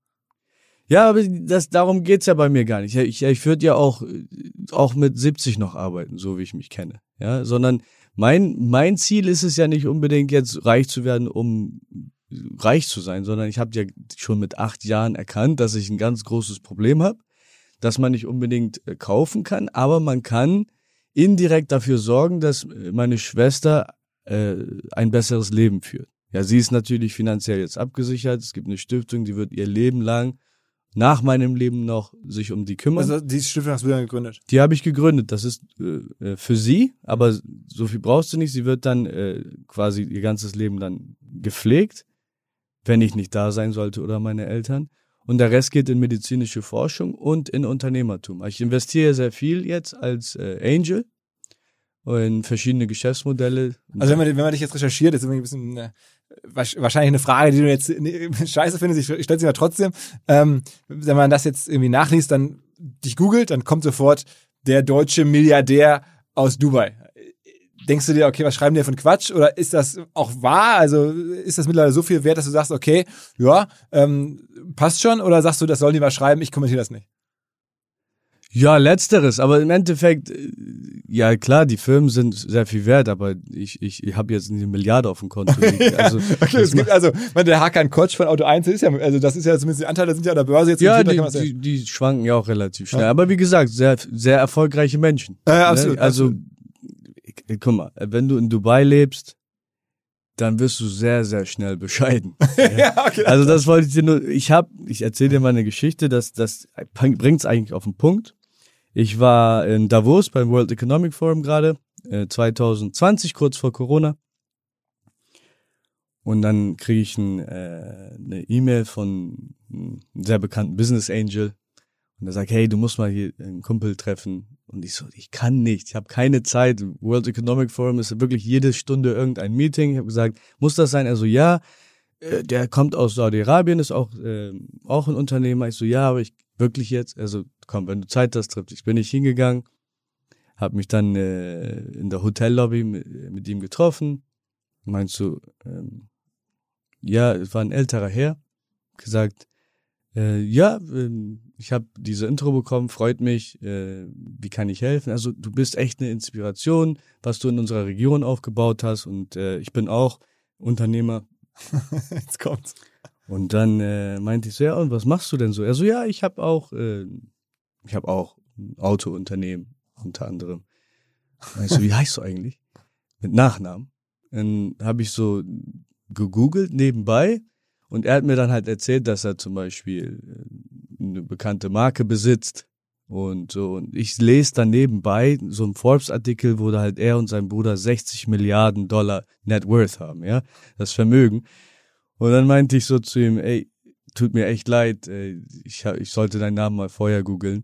Ja, aber das, darum geht's ja bei mir gar nicht. Ich, ich würde ja auch, auch mit 70 noch arbeiten, so wie ich mich kenne. Ja, sondern mein, mein Ziel ist es ja nicht unbedingt jetzt reich zu werden, um reich zu sein, sondern ich habe ja schon mit acht Jahren erkannt, dass ich ein ganz großes Problem habe dass man nicht unbedingt äh, kaufen kann, aber man kann indirekt dafür sorgen, dass äh, meine Schwester äh, ein besseres Leben führt. Ja, sie ist natürlich finanziell jetzt abgesichert. Es gibt eine Stiftung, die wird ihr Leben lang nach meinem Leben noch sich um die kümmern. Also die Stiftung hast du dann gegründet? Die habe ich gegründet. Das ist äh, für sie, aber so viel brauchst du nicht. Sie wird dann äh, quasi ihr ganzes Leben dann gepflegt, wenn ich nicht da sein sollte oder meine Eltern und der Rest geht in medizinische Forschung und in Unternehmertum. Ich investiere sehr viel jetzt als äh, Angel in verschiedene Geschäftsmodelle. Also wenn man, wenn man dich jetzt recherchiert, ist irgendwie ein bisschen äh, wahrscheinlich eine Frage, die du jetzt äh, scheiße findest, ich stelle sie mal trotzdem. Ähm, wenn man das jetzt irgendwie nachliest, dann dich googelt, dann kommt sofort der deutsche Milliardär aus Dubai denkst du dir, okay, was schreiben die für einen Quatsch? Oder ist das auch wahr? Also ist das mittlerweile so viel wert, dass du sagst, okay, ja, ähm, passt schon? Oder sagst du, das sollen die mal schreiben, ich kommentiere das nicht? Ja, letzteres, aber im Endeffekt, äh, ja klar, die Firmen sind sehr viel wert, aber ich, ich, ich habe jetzt eine Milliarde auf dem Konto. Also, okay, es gibt also, meine, der Hakan Kotsch von Auto 1 ist ja, also das ist ja zumindest die Anteile sind ja an der Börse jetzt. Ja, die, die, die, schwanken ja auch relativ schnell. Ja. Aber wie gesagt, sehr, sehr erfolgreiche Menschen. Ja, absolut. Ne? Also absolut guck mal, wenn du in Dubai lebst, dann wirst du sehr, sehr schnell bescheiden. ja, okay. Also das wollte ich dir nur, ich hab, ich erzähle dir mal eine Geschichte, das, das bringt's eigentlich auf den Punkt. Ich war in Davos beim World Economic Forum gerade, äh, 2020, kurz vor Corona. Und dann kriege ich ein, äh, eine E-Mail von einem sehr bekannten Business Angel. Und er sagt, hey, du musst mal hier einen Kumpel treffen. Und ich so, ich kann nicht, ich habe keine Zeit. World Economic Forum ist wirklich jede Stunde irgendein Meeting. Ich habe gesagt, muss das sein? Er so, ja. Äh, der kommt aus Saudi-Arabien, ist auch, äh, auch ein Unternehmer. Ich so, ja, aber ich wirklich jetzt, also komm, wenn du Zeit hast, triff dich. Bin ich hingegangen, habe mich dann äh, in der Hotellobby mit, mit ihm getroffen. Meinst du, ähm, ja, es war ein älterer Herr, gesagt, äh, ja, äh, ich habe diese Intro bekommen, freut mich, äh, wie kann ich helfen? Also du bist echt eine Inspiration, was du in unserer Region aufgebaut hast und äh, ich bin auch Unternehmer. Jetzt kommt's. Und dann äh, meinte ich so, ja, und was machst du denn so? Er so, ja, ich habe auch, äh, ich habe auch ein Autounternehmen unter anderem. Ich so, wie heißt du eigentlich? Mit Nachnamen. Dann habe ich so gegoogelt nebenbei und er hat mir dann halt erzählt, dass er zum Beispiel äh, eine bekannte Marke besitzt und so. Und ich lese dann nebenbei so einen Forbes-Artikel, wo da halt er und sein Bruder 60 Milliarden Dollar Net Worth haben, ja, das Vermögen. Und dann meinte ich so zu ihm, ey, tut mir echt leid, ich, ich sollte deinen Namen mal vorher googeln.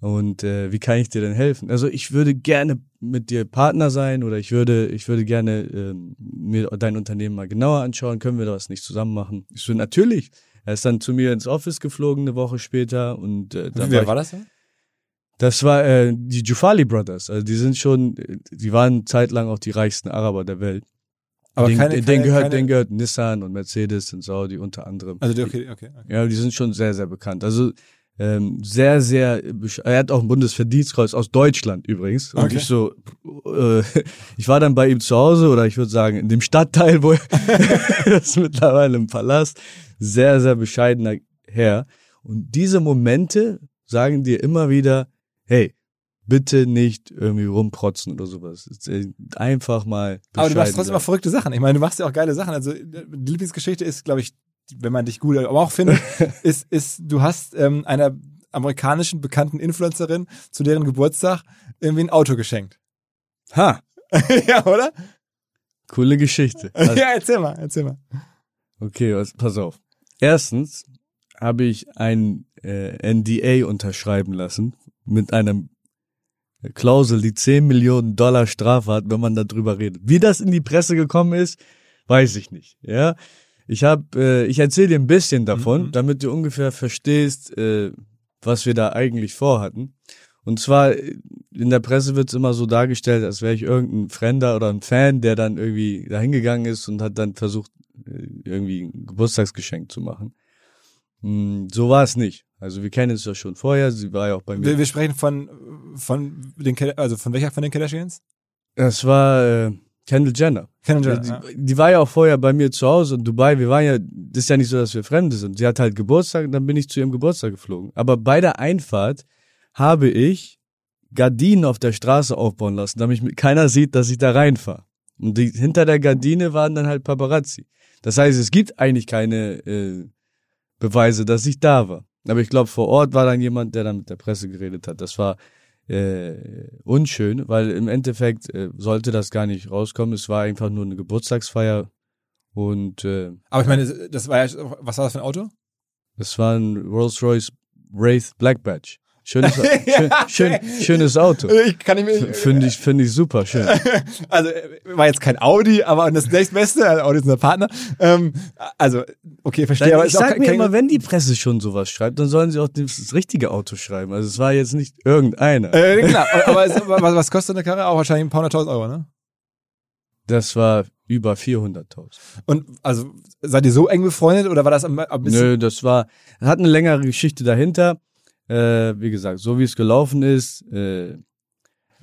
Und äh, wie kann ich dir denn helfen? Also ich würde gerne mit dir Partner sein oder ich würde, ich würde gerne ähm, mir dein Unternehmen mal genauer anschauen. Können wir das nicht zusammen machen? Ich so, natürlich. Er ist dann zu mir ins Office geflogen eine Woche später und äh, dann Wer war, war das denn? Das war äh, die Jufali Brothers. Also die sind schon, die waren zeitlang auch die reichsten Araber der Welt. Aber den, keine, den, gehört, keine... den gehört Nissan und Mercedes und Saudi unter anderem. Also okay, okay, okay. Ja, die sind schon sehr, sehr bekannt. Also ähm, sehr, sehr, er hat auch ein Bundesverdienstkreuz aus Deutschland übrigens. Und okay. ich so, äh, ich war dann bei ihm zu Hause oder ich würde sagen in dem Stadtteil, wo er das ist mittlerweile im Palast, sehr, sehr bescheidener Herr. Und diese Momente sagen dir immer wieder, hey, bitte nicht irgendwie rumprotzen oder sowas. Äh, einfach mal. Aber du machst trotzdem auch verrückte Sachen. Ich meine, du machst ja auch geile Sachen. Also die Lieblingsgeschichte ist, glaube ich, wenn man dich gut aber auch findet, ist, ist, du hast ähm, einer amerikanischen bekannten Influencerin zu deren Geburtstag irgendwie ein Auto geschenkt. Ha. ja, oder? Coole Geschichte. Also, ja, erzähl mal, erzähl mal. Okay, pass auf. Erstens habe ich ein äh, NDA unterschreiben lassen mit einem Klausel, die 10 Millionen Dollar Strafe hat, wenn man darüber redet. Wie das in die Presse gekommen ist, weiß ich nicht. Ja, ich habe, äh, ich erzähle dir ein bisschen davon, mhm. damit du ungefähr verstehst, äh, was wir da eigentlich vorhatten. Und zwar in der Presse wird es immer so dargestellt, als wäre ich irgendein Fremder oder ein Fan, der dann irgendwie dahingegangen ist und hat dann versucht, äh, irgendwie ein Geburtstagsgeschenk zu machen. Hm, so war es nicht. Also wir kennen es ja schon vorher. Sie war ja auch bei mir. Wir, wir sprechen von von den also von welcher von den Kardashians? Das war äh, Kendall Jenner. Kendall Jenner. Die, ja. die, war ja auch vorher bei mir zu Hause in Dubai. Wir waren ja, das ist ja nicht so, dass wir Fremde sind. Sie hat halt Geburtstag und dann bin ich zu ihrem Geburtstag geflogen. Aber bei der Einfahrt habe ich Gardinen auf der Straße aufbauen lassen, damit keiner sieht, dass ich da reinfahre. Und die, hinter der Gardine waren dann halt Paparazzi. Das heißt, es gibt eigentlich keine äh, Beweise, dass ich da war. Aber ich glaube, vor Ort war dann jemand, der dann mit der Presse geredet hat. Das war äh, unschön, weil im Endeffekt äh, sollte das gar nicht rauskommen. Es war einfach nur eine Geburtstagsfeier und äh, Aber ich meine, das war ja, was war das für ein Auto? Das war ein Rolls-Royce Wraith Black Badge. Schönes, schön, schön, schönes Auto. Ich kann nicht mehr. Finde ich, finde ich super schön. Also war jetzt kein Audi, aber das nächstbeste, also Audi ist unser Partner. Ähm, also okay, verstehe. Dann, aber ich sag mir immer, wenn die Presse schon sowas schreibt, dann sollen sie auch das richtige Auto schreiben. Also es war jetzt nicht irgendeiner. Äh, klar, aber es, was, kostet eine Karre? Auch wahrscheinlich ein paar hunderttausend Euro, ne? Das war über 400.000. Und also seid ihr so eng befreundet oder war das ein, ein bisschen? Nö, das war hat eine längere Geschichte dahinter. Äh, wie gesagt, so wie es gelaufen ist, äh,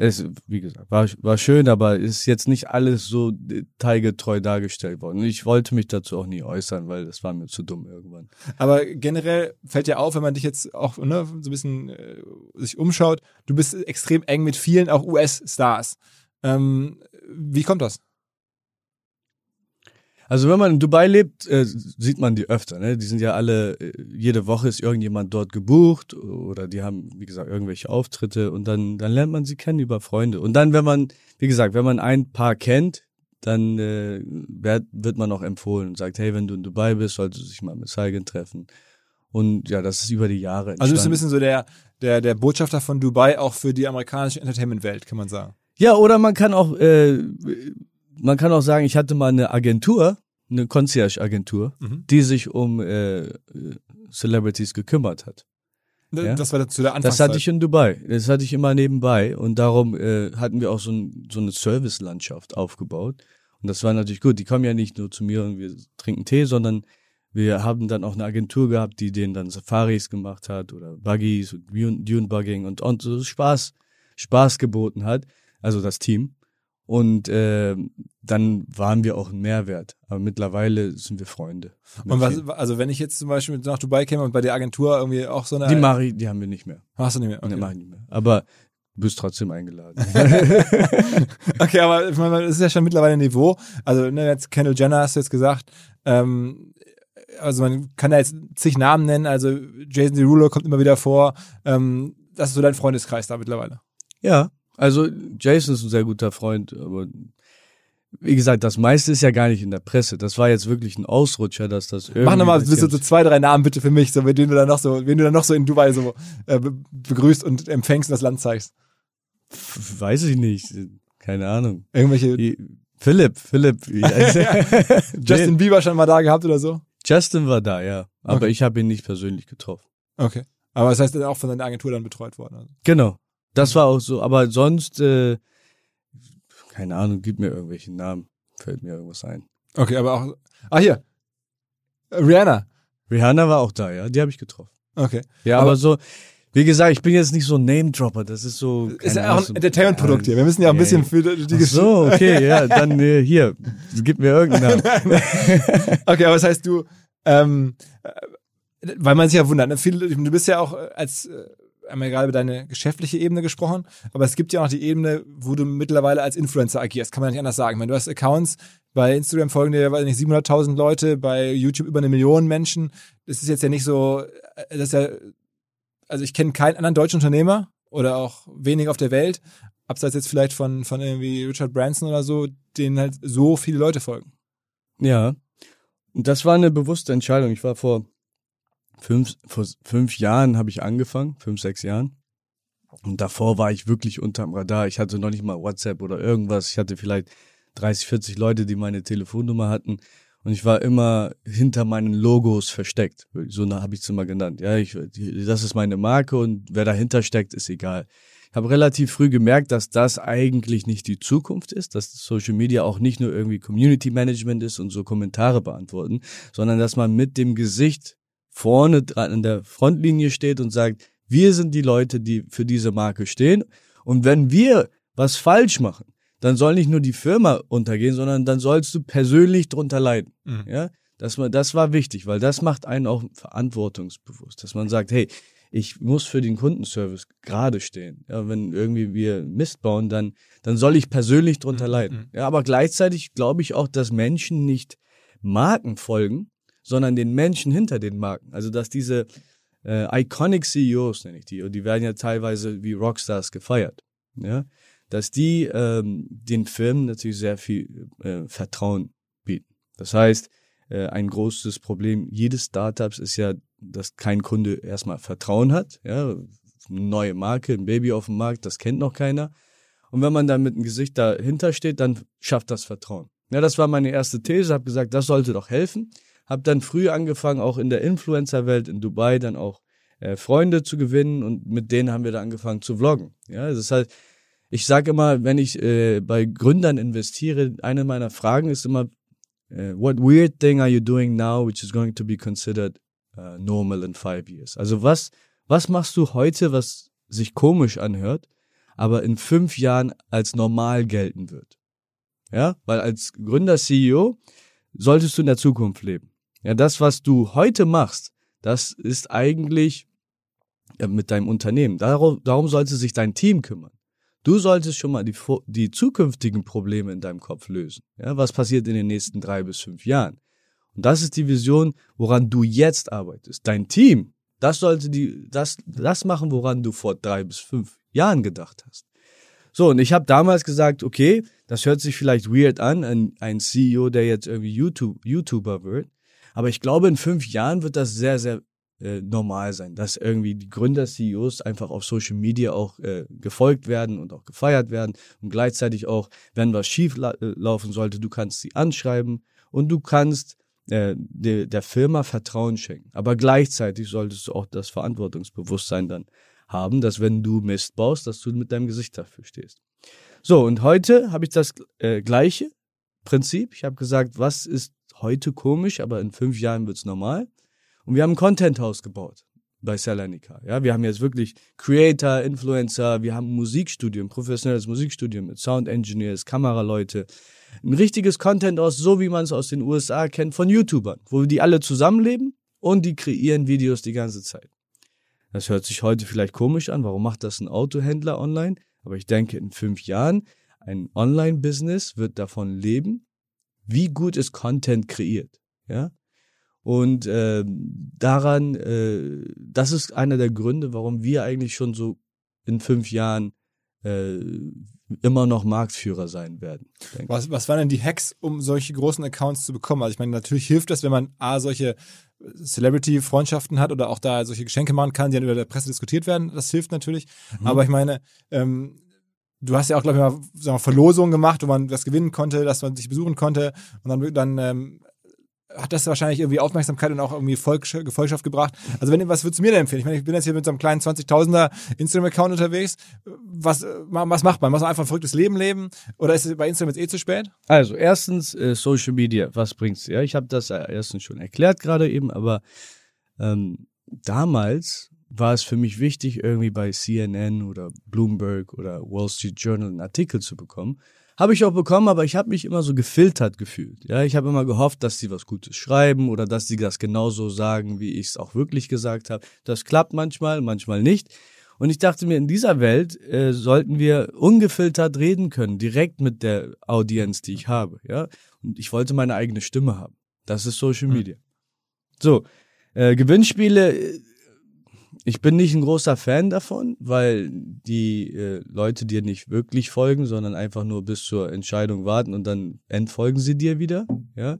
es, wie gesagt, war, war schön, aber ist jetzt nicht alles so detailgetreu dargestellt worden. Ich wollte mich dazu auch nie äußern, weil das war mir zu dumm irgendwann. Aber generell fällt ja auf, wenn man dich jetzt auch ne, so ein bisschen äh, sich umschaut, du bist extrem eng mit vielen auch US-Stars. Ähm, wie kommt das? Also wenn man in Dubai lebt, äh, sieht man die öfter. Ne? Die sind ja alle, äh, jede Woche ist irgendjemand dort gebucht oder die haben, wie gesagt, irgendwelche Auftritte und dann, dann lernt man sie kennen über Freunde. Und dann, wenn man, wie gesagt, wenn man ein Paar kennt, dann äh, wird, wird man auch empfohlen und sagt, hey, wenn du in Dubai bist, solltest du dich mal mit Saigen treffen. Und ja, das ist über die Jahre entstanden. Also du bist ein bisschen so der, der, der Botschafter von Dubai auch für die amerikanische Entertainment-Welt, kann man sagen. Ja, oder man kann auch, äh, man kann auch sagen, ich hatte mal eine Agentur, eine Concierge-Agentur, Mhm. die sich um äh, Celebrities gekümmert hat. Ja. Das war zu der Das Anfangszeit. hatte ich in Dubai. Das hatte ich immer nebenbei und darum äh, hatten wir auch so, ein, so eine Servicelandschaft aufgebaut. Und das war natürlich gut. Die kommen ja nicht nur zu mir und wir trinken Tee, sondern wir haben dann auch eine Agentur gehabt, die denen dann Safaris gemacht hat oder Buggies und Dune, Dune Bugging und, und so Spaß, Spaß geboten hat. Also das Team. Und äh, dann waren wir auch ein Mehrwert. Aber mittlerweile sind wir Freunde. Und was, also wenn ich jetzt zum Beispiel nach Dubai käme und bei der Agentur irgendwie auch so eine. die ich, die haben wir nicht mehr. Hast du nicht mehr? Nee, Okay, mach ich nicht mehr. Aber du bist trotzdem eingeladen. okay aber ich meine, das ist ja schon mittlerweile ein Niveau. Also ne, jetzt Kendall Jenner hast du jetzt gesagt. Ähm, also man kann da jetzt zig Namen nennen. Also Jason Derulo kommt immer wieder vor. Ähm, das ist so dein Freundeskreis da mittlerweile. Ja, also Jason ist ein sehr guter Freund, aber wie gesagt, das meiste ist ja gar nicht in der Presse. Das war jetzt wirklich ein Ausrutscher, dass das irgendwie. Mach nochmal so, so zwei, drei Namen bitte für mich, so wen du dann noch so, wen du dann noch so in Dubai so äh, be begrüßt und empfängst und das Land zeigst. Weiß ich nicht. Keine Ahnung. Irgendwelche Wie- Philipp, Philipp. Justin Bieber schon mal da gehabt oder so? Justin war da, ja. Aber Okay. ich habe ihn nicht persönlich getroffen. Okay. Aber das heißt, er ist auch von seiner Agentur dann betreut worden. Also. Genau. Das war auch so. Aber sonst, äh, keine Ahnung, gib mir irgendwelche Namen. Fällt mir irgendwas ein. Okay, aber auch. Ah, hier. Rihanna. Rihanna war auch da, ja. Die habe ich getroffen. Okay. Ja, Aber- aber, so, wie gesagt, ich bin jetzt nicht so ein Name-Dropper. Das ist so. Ist ja auch ein Entertainment-Produkt hier. Wir müssen ja auch ein bisschen für die Ach Gesch- so, okay, ja, dann äh, hier, gib mir irgendeinen Namen. Okay, aber das heißt, du, ähm, äh, weil man sich ja wundert, ne? Du bist ja auch äh, als, haben wir gerade über deine geschäftliche Ebene gesprochen, aber es gibt ja auch die Ebene, wo du mittlerweile als Influencer agierst, kann man nicht anders sagen. Meine, du hast Accounts, bei Instagram folgen dir, weiß nicht, 700.000 Leute, bei YouTube über eine Million Menschen. Das ist jetzt ja nicht so, äh, das ist ja, also ich kenne keinen anderen deutschen Unternehmer oder auch wenig auf der Welt, abseits jetzt vielleicht von, von irgendwie Richard Branson oder so, denen halt so viele Leute folgen. Ja, und das war eine bewusste Entscheidung. Ich war vor fünf, vor fünf Jahren habe ich angefangen, fünf, sechs Jahren. Und davor war ich wirklich unterm Radar. Ich hatte noch nicht mal WhatsApp oder irgendwas. Ich hatte vielleicht 30, 40 Leute, die meine Telefonnummer hatten. Und ich war immer hinter meinen Logos versteckt. So habe ich es immer genannt. Ja, ich, das ist meine Marke und wer dahinter steckt, ist egal. Ich habe relativ früh gemerkt, dass das eigentlich nicht die Zukunft ist, dass Social Media auch nicht nur irgendwie Community Management ist und so Kommentare beantworten, sondern dass man mit dem Gesicht vorne dran an der Frontlinie steht und sagt, wir sind die Leute, die für diese Marke stehen. Und wenn wir was falsch machen, dann soll nicht nur die Firma untergehen, sondern dann sollst du persönlich drunter leiden. Mhm. Ja, das war, das war wichtig, weil das macht einen auch verantwortungsbewusst, dass man sagt, hey, ich muss für den Kundenservice gerade stehen. Ja, wenn irgendwie wir Mist bauen, dann, dann soll ich persönlich drunter Mhm, leiden. mhm. Ja, aber gleichzeitig glaube ich auch, dass Menschen nicht Marken folgen, sondern den Menschen hinter den Marken. Also, dass diese äh, iconic CEOs, nenne ich die, und die werden ja teilweise wie Rockstars gefeiert, ja, dass die ähm, den Firmen natürlich sehr viel äh, Vertrauen bieten. Das heißt, äh, ein großes Problem jedes Startups ist ja, dass kein Kunde erstmal Vertrauen hat. Ja, neue Marke, ein Baby auf dem Markt, das kennt noch keiner. Und wenn man dann mit einem Gesicht dahinter steht, dann schafft das Vertrauen. Ja, das war meine erste These, habe gesagt, das sollte doch helfen. Habe dann früh angefangen, auch in der Influencer-Welt in Dubai dann auch äh, Freunde zu gewinnen und mit denen haben wir dann angefangen zu vloggen. Ja, das ist halt, ich sage immer, wenn ich äh, bei Gründern investiere, eine meiner Fragen ist immer, äh, what weird thing are you doing now which is going to be considered uh, normal in five years? Also was, was machst du heute, was sich komisch anhört, aber in fünf Jahren als normal gelten wird? Ja, weil als Gründer, CEO solltest du in der Zukunft leben. Ja, das, was du heute machst, das ist eigentlich mit deinem Unternehmen. Darum, darum sollte sich dein Team kümmern. Du solltest schon mal die, die zukünftigen Probleme in deinem Kopf lösen. Ja, was passiert in den nächsten drei bis fünf Jahren? Und das ist die Vision, woran du jetzt arbeitest. Dein Team, das sollte die, das, das machen, woran du vor drei bis fünf Jahren gedacht hast. So, und ich habe damals gesagt, okay, das hört sich vielleicht weird an, ein, ein CEO, der jetzt irgendwie YouTube, YouTuber wird. Aber ich glaube, in fünf Jahren wird das sehr, sehr äh, normal sein, dass irgendwie die Gründer-CEOs einfach auf Social Media auch äh, gefolgt werden und auch gefeiert werden und gleichzeitig auch, wenn was schief la äh, laufen sollte, du kannst sie anschreiben und du kannst äh, de der Firma Vertrauen schenken. Aber gleichzeitig solltest du auch das Verantwortungsbewusstsein dann haben, dass wenn du Mist baust, dass du mit deinem Gesicht dafür stehst. So, und heute habe ich das äh, gleiche Prinzip. Ich habe gesagt, was ist heute komisch, aber in fünf Jahren wird's normal. Und wir haben ein Content-Haus gebaut bei Salonika. Ja, wir haben jetzt wirklich Creator, Influencer, wir haben ein Musikstudium, professionelles Musikstudium mit Sound Engineers, Kameraleute, ein richtiges Content-Haus, so wie man es aus den USA kennt von YouTubern, wo die alle zusammenleben und die kreieren Videos die ganze Zeit. Das hört sich heute vielleicht komisch an. Warum macht das ein Autohändler online? Aber ich denke, in fünf Jahren, ein Online-Business wird davon leben, wie gut ist Content kreiert. Ja? Und äh, daran, äh, das ist einer der Gründe, warum wir eigentlich schon so in fünf Jahren äh, immer noch Marktführer sein werden. Was, was waren denn die Hacks, um solche großen Accounts zu bekommen? Also ich meine, natürlich hilft das, wenn man A, solche Celebrity-Freundschaften hat oder auch da solche Geschenke machen kann, die dann über der Presse diskutiert werden. Das hilft natürlich. Aber ich meine, ähm, du hast ja auch, glaube ich, mal sagen wir, Verlosungen gemacht, wo man das gewinnen konnte, dass man sich besuchen konnte. Und dann, dann ähm, hat das wahrscheinlich irgendwie Aufmerksamkeit und auch irgendwie Gefolgschaft gebracht. Also wenn, was würdest du mir denn empfehlen? Ich meine, ich bin jetzt hier mit so einem kleinen 20.000er Instagram-Account unterwegs. Was, was macht man? Muss man einfach ein verrücktes Leben leben? Oder ist es bei Instagram jetzt eh zu spät? Also erstens äh, Social Media, was bringt's? Ja, ich habe das äh, erstens schon erklärt gerade eben, aber ähm, damals war es für mich wichtig, irgendwie bei CNN oder Bloomberg oder Wall Street Journal einen Artikel zu bekommen. Habe ich auch bekommen, aber ich habe mich immer so gefiltert gefühlt. Ja, ich habe immer gehofft, dass sie was Gutes schreiben oder dass sie das genauso sagen, wie ich es auch wirklich gesagt habe. Das klappt manchmal, manchmal nicht. Und ich dachte mir, in dieser Welt äh, sollten wir ungefiltert reden können, direkt mit der Audienz, die ich habe. Ja, und ich wollte meine eigene Stimme haben. Das ist Social Media. So, äh, Gewinnspiele. Ich bin nicht ein großer Fan davon, weil die äh, Leute dir nicht wirklich folgen, sondern einfach nur bis zur Entscheidung warten und dann entfolgen sie dir wieder. Ja.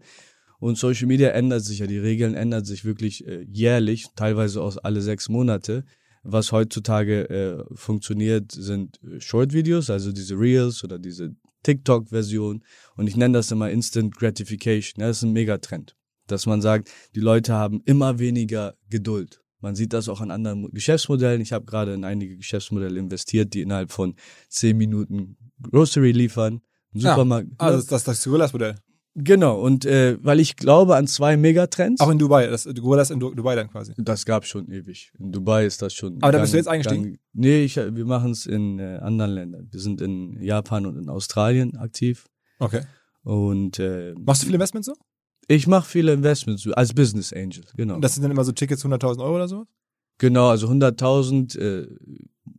Und Social Media ändert sich ja, die Regeln ändern sich wirklich äh, jährlich, teilweise aus alle sechs Monate. Was heutzutage äh, funktioniert, sind äh, Short-Videos, also diese Reels oder diese TikTok-Version. Und ich nenne das immer Instant Gratification. Ja, das ist ein Megatrend. Dass man sagt, die Leute haben immer weniger Geduld. Man sieht das auch an anderen Mo- Geschäftsmodellen. Ich habe gerade in einige Geschäftsmodelle investiert, die innerhalb von zehn Minuten Grocery liefern. Supermarkt. Also das, das, das Gorillas-Modell. genau. Und äh, weil ich glaube an zwei Megatrends. Auch in Dubai. Das Gorillas in Du- Dubai dann quasi. Das gab schon ewig. In Dubai ist das schon. Aber da bist du jetzt eingestiegen? nee, ich, wir machen es in äh, anderen Ländern. Wir sind in Japan und in Australien aktiv. Okay. Und äh, Machst du viele Investments so? Ich mache viele Investments als Business Angel. Genau. Und das sind dann immer so Tickets 100.000 Euro oder so? genau, also 100.000, äh,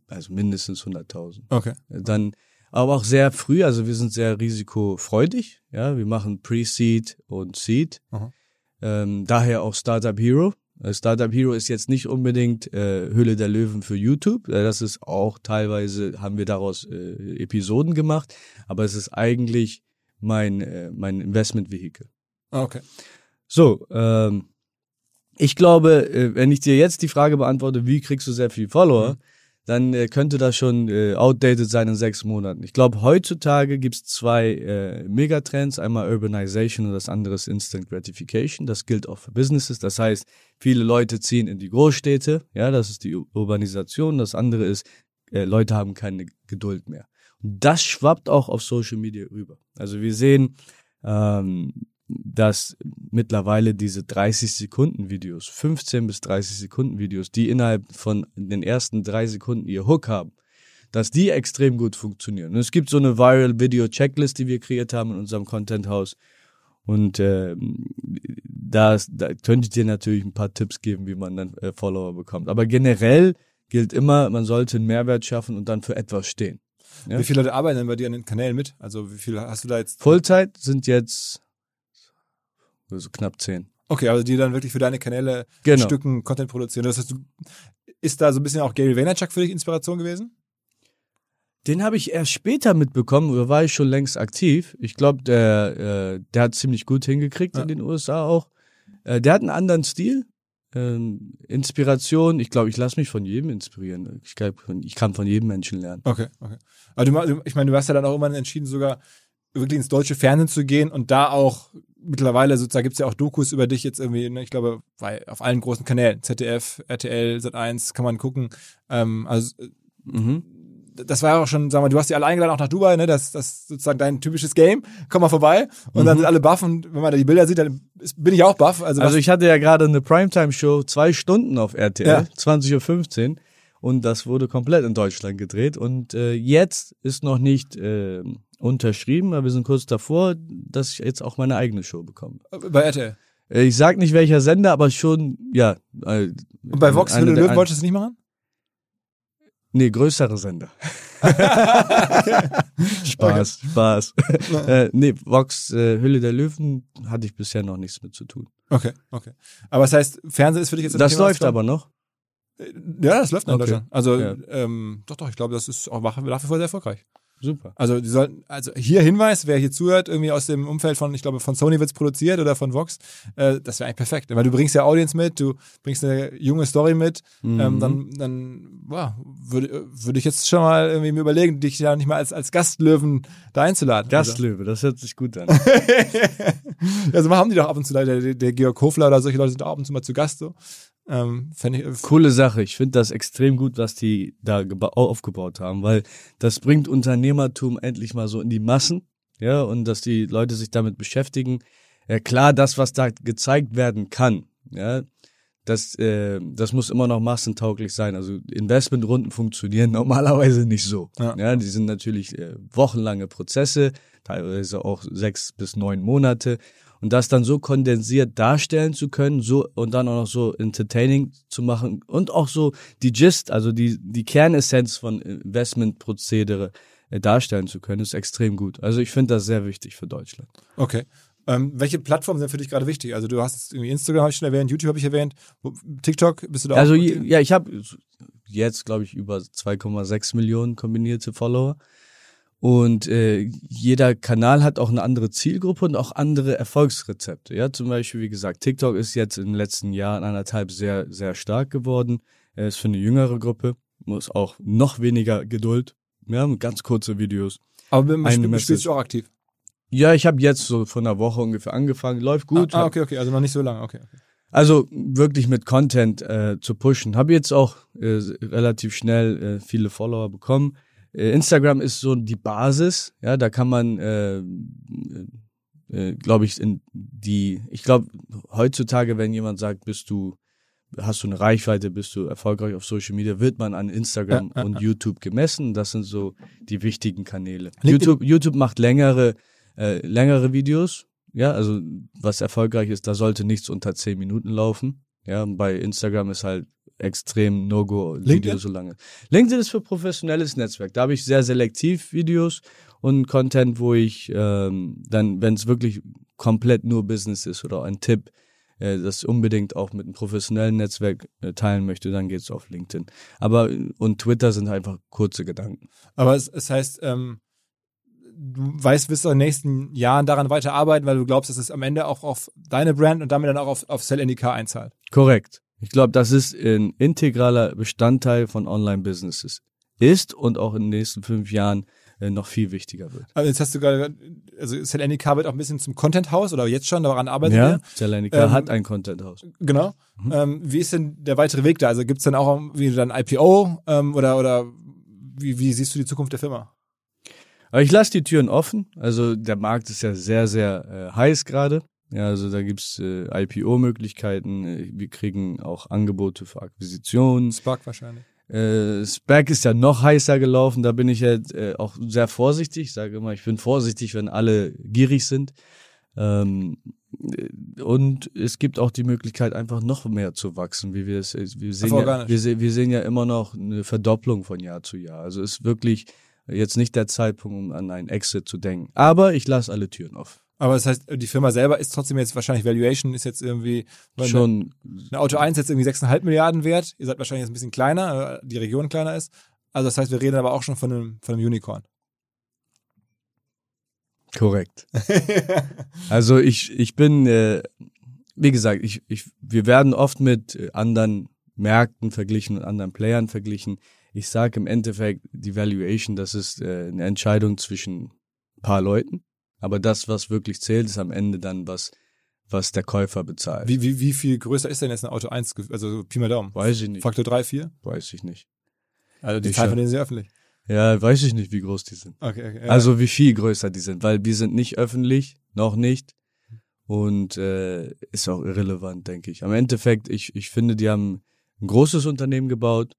also mindestens 100.000. Okay. Dann aber auch sehr früh, also wir sind sehr risikofreudig. Ja, wir machen Pre-Seed und Seed. Ähm, daher auch Startup Hero. Äh, Startup Hero ist jetzt nicht unbedingt äh, Hülle der Löwen für YouTube. Äh, das ist auch teilweise, haben wir daraus äh, Episoden gemacht, aber es ist eigentlich mein, äh, mein Investment-Vehikel. Okay. So, ähm, ich glaube, äh, wenn ich dir jetzt die Frage beantworte, wie kriegst du sehr viel Follower, dann äh, könnte das schon äh, outdated sein in sechs Monaten. Ich glaube, heutzutage gibt's zwei äh, Megatrends, einmal Urbanization und das andere ist Instant Gratification. Das gilt auch für Businesses. Das heißt, viele Leute ziehen in die Großstädte, ja, das ist die Ur- Urbanisation. Das andere ist, äh, Leute haben keine Geduld mehr. Und das schwappt auch auf Social Media rüber. Also wir sehen, ähm, dass mittlerweile diese 30 Sekunden Videos, 15 bis 30 Sekunden Videos, die innerhalb von den ersten drei Sekunden ihr Hook haben, dass die extrem gut funktionieren. Und es gibt so eine Viral Video Checklist, die wir kreiert haben in unserem Content House. Und äh, da, da könnte ich dir natürlich ein paar Tipps geben, wie man dann äh, Follower bekommt. Aber generell gilt immer, man sollte einen Mehrwert schaffen und dann für etwas stehen. Ja? Wie viele Leute arbeiten denn bei dir an den Kanälen mit? Also wie viel hast du da jetzt? Vollzeit sind jetzt so knapp zehn. Okay, also die dann wirklich für deine Kanäle Genau. Stücken Content produzieren. Das heißt, du, ist da so ein bisschen auch Gary Vaynerchuk für dich Inspiration gewesen? Den habe ich erst später mitbekommen, oder war ich schon längst aktiv. Ich glaube, der, äh, der hat ziemlich gut hingekriegt Ja. in den USA auch. Äh, der hat einen anderen Stil. Ähm, Inspiration, ich glaube, ich lasse mich von jedem inspirieren. Ich, glaub, ich kann von jedem Menschen lernen. Okay, okay. Aber du, ich meine, du hast ja dann auch irgendwann entschieden, sogar wirklich ins deutsche Fernsehen zu gehen und da auch mittlerweile sozusagen gibt's ja auch Dokus über dich jetzt irgendwie, ne, ich glaube, bei, auf allen großen Kanälen, ZDF, RTL, Sat1, kann man gucken. Ähm, also Mhm. das war ja auch schon, sag mal, du hast die alle eingeladen, auch nach Dubai, ne? Das, das ist sozusagen dein typisches Game. Komm mal vorbei. Und dann Mhm. sind alle baff und wenn man da die Bilder sieht, dann bin ich auch baff. Also, Also ich hatte ja gerade eine Primetime-Show, zwei Stunden auf RTL, Ja. 20.15 Uhr. Und das wurde komplett in Deutschland gedreht. Und äh, jetzt ist noch nicht äh, unterschrieben, aber wir sind kurz davor, dass ich jetzt auch meine eigene Show bekomme. bei RTL. Äh, Ich sag nicht welcher Sender, aber schon, ja. Äh, Und bei Vox, Höhle Löwen, wolltest du es nicht machen? Nee, größere Sender. Spaß, Spaß. äh, nee, Vox, äh, Hülle der Löwen hatte ich bisher noch nichts mit zu tun. Okay, okay. Aber das heißt, Fernsehen ist für dich jetzt ein Das Thema, läuft aber noch. Ja, das läuft noch in Okay. Deutschland. Also, Ja. ähm, doch, doch, ich glaube, das ist auch nach wie vor sehr erfolgreich. Super. Also, die sollten, also hier Hinweis, wer hier zuhört, irgendwie aus dem Umfeld von, ich glaube, von Sony wird's produziert oder von Vox, äh, das wäre eigentlich perfekt. Weil du bringst ja Audience mit, du bringst eine junge Story mit, Mhm. ähm, dann, dann, wow, würde, würde ich jetzt schon mal irgendwie mir überlegen, dich ja nicht mal als, als Gastlöwen da einzuladen. Gastlöwe, das hört sich gut an. Also, also haben die doch ab und zu, der, der, der Georg Hofler oder solche Leute sind auch ab und zu mal zu Gast so. Ähm, ich, Coole Sache. Ich finde das extrem gut, was die da geba- aufgebaut haben, weil das bringt Unternehmertum endlich mal so in die Massen, ja, und dass die Leute sich damit beschäftigen. Ja, klar, das, was da gezeigt werden kann, ja, das, äh, das muss immer noch massentauglich sein. Also Investmentrunden funktionieren normalerweise nicht so. Ja. Ja, die sind natürlich äh, wochenlange Prozesse, teilweise auch sechs bis neun Monate. Und das dann so kondensiert darstellen zu können, so und dann auch noch so entertaining zu machen und auch so die Gist, also die, die Kernessenz von Investmentprozedere äh, darstellen zu können, ist extrem gut. Also ich finde das sehr wichtig für Deutschland. Okay. Ähm, welche Plattformen sind für dich gerade wichtig? Also du hast irgendwie Instagram habe ich schon erwähnt, YouTube habe ich erwähnt, TikTok bist du da Also ja, ich habe jetzt glaube ich über 2,6 Millionen kombinierte Follower und äh, jeder Kanal hat auch eine andere Zielgruppe und auch andere Erfolgsrezepte. Ja, zum Beispiel wie gesagt, TikTok ist jetzt in den letzten Jahren anderthalb sehr sehr stark geworden. Er ist für eine jüngere Gruppe, muss auch noch weniger Geduld. Ja, ganz kurze Videos. Aber Spiel Message. spielst du auch aktiv. Ja, ich habe jetzt so vor einer Woche ungefähr angefangen. Läuft gut. Ah, ah, okay, okay, also noch nicht so lange, okay. okay. Also wirklich mit Content äh, zu pushen. Habe jetzt auch äh, relativ schnell äh, viele Follower bekommen. Äh, Instagram ist so die Basis, ja, da kann man, äh, äh, glaube ich, in die, ich glaube, heutzutage, wenn jemand sagt, bist du, hast du eine Reichweite, bist du erfolgreich auf Social Media, wird man an Instagram Ja, und ja. YouTube gemessen. Das sind so die wichtigen Kanäle. YouTube, YouTube macht längere, äh, längere Videos, ja, also was erfolgreich ist, da sollte nichts unter 10 Minuten laufen. Ja, bei Instagram ist halt extrem No-Go LinkedIn? Video so lange. LinkedIn ist für professionelles Netzwerk. Da habe ich sehr selektiv Videos und Content, wo ich ähm, dann, wenn es wirklich komplett nur Business ist oder ein Tipp, äh, das unbedingt auch mit einem professionellen Netzwerk äh, teilen möchte, dann geht's auf LinkedIn. Aber und Twitter sind einfach kurze Gedanken. Aber es, es heißt, ähm, du weißt, wirst du in den nächsten Jahren daran weiter arbeiten, weil du glaubst, dass es am Ende auch auf deine Brand und damit dann auch auf, auf Sell NDK einzahlt. Korrekt. Ich glaube, das ist ein integraler Bestandteil von Online-Businesses. Ist und auch in den nächsten fünf Jahren äh, noch viel wichtiger wird. Also jetzt hast du gerade, also Sell NDK wird auch ein bisschen zum Content-Haus oder jetzt schon, daran arbeiten Ja, wir. Zelenica Ähm, hat ein Content-Haus. Genau. Mhm. Ähm, wie ist denn der weitere Weg da? Also gibt's dann auch wie dann IPO ähm, oder oder wie, wie siehst du die Zukunft der Firma? Aber ich lasse die Türen offen. Also der Markt ist ja sehr, sehr äh, heiß gerade. Ja, also da gibt's äh, IPO-Möglichkeiten. Äh, Wir kriegen auch Angebote für Akquisitionen. Spark wahrscheinlich. Äh, SPAC ist ja noch heißer gelaufen. Da bin ich halt äh, auch sehr vorsichtig. Ich sage immer, ich bin vorsichtig, wenn alle gierig sind. Ähm, äh, und es gibt auch die Möglichkeit, einfach noch mehr zu wachsen, wie wir es, wir sehen, ja, wir, se wir sehen ja immer noch eine Verdopplung von Jahr zu Jahr. Also ist wirklich jetzt nicht der Zeitpunkt, um an einen Exit zu denken. Aber ich lasse alle Türen auf. Aber das heißt, die Firma selber ist trotzdem jetzt wahrscheinlich Valuation ist jetzt irgendwie Schon, Eine, eine Auto 1 jetzt irgendwie 6,5 Milliarden wert. Ihr seid wahrscheinlich jetzt ein bisschen kleiner, äh, die Region kleiner ist. Also das heißt, wir reden aber auch schon von einem, von einem Unicorn. korrekt. Also ich, ich bin, äh, wie gesagt, ich, ich, wir werden oft mit äh, anderen Märkten verglichen und anderen Playern verglichen. Ich sage im Endeffekt, die Valuation, das ist äh, eine Entscheidung zwischen ein paar Leuten. Aber das, was wirklich zählt, ist am Ende dann, was, was der Käufer bezahlt. Wie, wie, wie viel größer ist denn jetzt ein Auto 1? ge- Also Pi mal Daumen. Weiß ich nicht. Faktor 3, 4? Weiß ich nicht. Also die Ich von denen sind öffentlich. Ja, weiß ich nicht, wie groß die sind. Okay, okay. ja. Also wie viel größer die sind, weil wir sind nicht öffentlich, noch nicht. Und äh, ist auch irrelevant, denke ich. Am Endeffekt, ich, ich finde, die haben ein großes Unternehmen gebaut.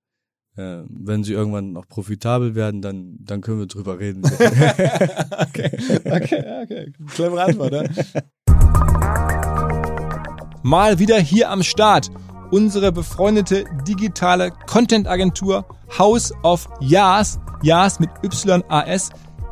Äh, wenn sie irgendwann noch profitabel werden, dann, dann können wir drüber reden. okay, okay, okay. Clevere Antwort, ne? Mal wieder hier am Start. Unsere befreundete digitale Content-Agentur House of Yas. Yas mit Y-A-S.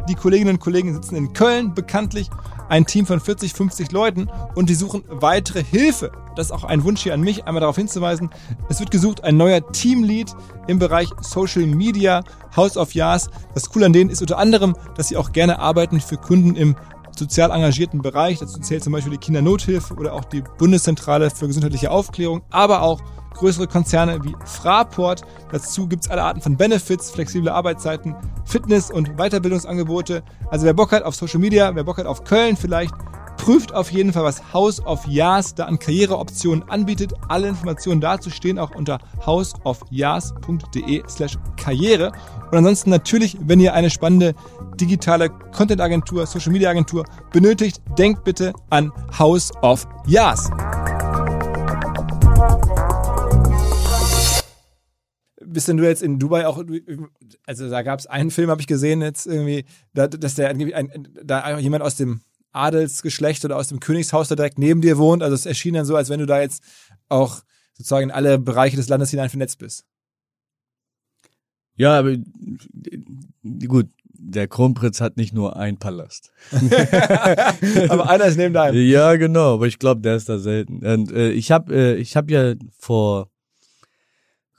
Die Kolleginnen und Kollegen sitzen in Köln, bekanntlich ein Team von 40, 50 Leuten und die suchen weitere Hilfe. Das ist auch ein Wunsch hier an mich, einmal darauf hinzuweisen. Es wird gesucht ein neuer Teamlead im Bereich Social Media, House of Yas. Das Coole an denen ist unter anderem, dass sie auch gerne arbeiten für Kunden im sozial engagierten Bereich. Dazu zählt zum Beispiel die Kindernothilfe oder auch die Bundeszentrale für gesundheitliche Aufklärung, aber auch größere Konzerne wie Fraport. Dazu gibt's alle Arten von Benefits, flexible Arbeitszeiten, Fitness- und Weiterbildungsangebote. Also wer Bock hat auf Social Media, wer Bock hat auf Köln vielleicht, prüft auf jeden Fall, was House of Yas da an Karriereoptionen anbietet. Alle Informationen dazu stehen auch unter houseofyas.de slash Karriere. Und ansonsten natürlich, wenn ihr eine spannende digitale Content-Agentur, Social-Media-Agentur benötigt, denkt bitte an House of Yas. Bist denn du jetzt in Dubai auch, also da gab es einen Film, habe ich gesehen, jetzt irgendwie, da, dass der ein, da jemand aus dem Adelsgeschlecht oder aus dem Königshaus da direkt neben dir wohnt. Also es erschien dann so, als wenn du da jetzt auch sozusagen in alle Bereiche des Landes hinein vernetzt bist. ja, aber gut, der Kronprinz hat nicht nur einen Palast. Aber einer ist neben deinem. Ja, genau, aber ich glaube, der ist da selten. Und äh, ich habe äh, ich hab ja vor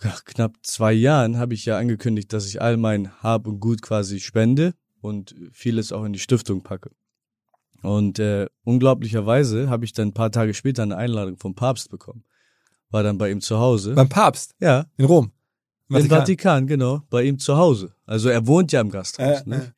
ach, knapp zwei Jahren habe ich ja angekündigt, dass ich all mein Hab und Gut quasi spende und vieles auch in die Stiftung packe. Und äh, unglaublicherweise habe ich dann ein paar Tage später eine Einladung vom Papst bekommen. War dann bei ihm zu Hause. Beim Papst ja, in Rom. Im im Vatikan, genau, bei ihm zu Hause. Also er wohnt ja im Gasthaus. Äh, ne?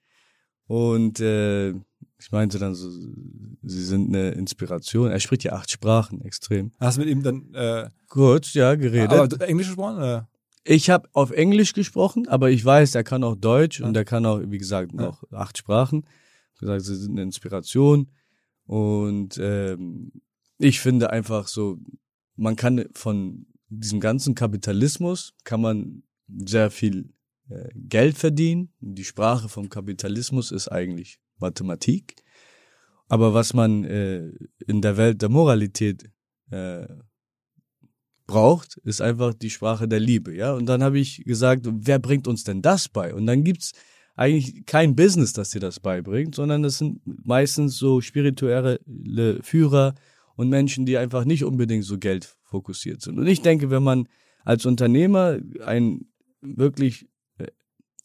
Und äh, ich meinte dann so, sie sind eine Inspiration. Er spricht ja acht Sprachen, extrem. Hast du mit ihm dann äh, Gut, ja, geredet. aber Englisch gesprochen? Oder? ich habe auf Englisch gesprochen, aber ich weiß, er kann auch Deutsch und er kann auch, wie gesagt, noch acht Sprachen. Ich gesagt, sie sind eine Inspiration. Und ähm, ich finde einfach so, man kann von diesem ganzen Kapitalismus kann man sehr viel äh, Geld verdienen. Die Sprache vom Kapitalismus ist eigentlich Mathematik. Aber was man äh, in der Welt der Moralität äh, braucht, ist einfach die Sprache der Liebe, ja. Und dann habe ich gesagt, wer bringt uns denn das bei? Und dann gibt's eigentlich kein Business, das dir das beibringt, sondern das sind meistens so spirituelle Führer und Menschen, die einfach nicht unbedingt so Geld fokussiert sind. Und ich denke, wenn man als Unternehmer ein wirklich äh,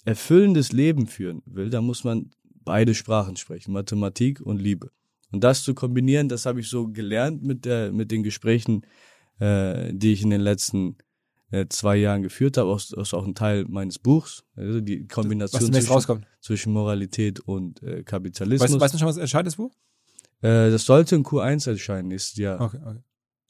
erfüllendes Leben führen will, dann muss man beide Sprachen sprechen, Mathematik und Liebe. Und das zu kombinieren, das habe ich so gelernt mit der mit den Gesprächen, äh, die ich in den letzten äh, zwei Jahren geführt habe, aus, aus auch ein Teil meines Buchs, also die Kombination zwischen, zwischen Moralität und äh, Kapitalismus. Weißt, weißt du schon, was erscheint das Buch? äh, das sollte in Q1 erscheinen nächstes Jahr. Okay, okay.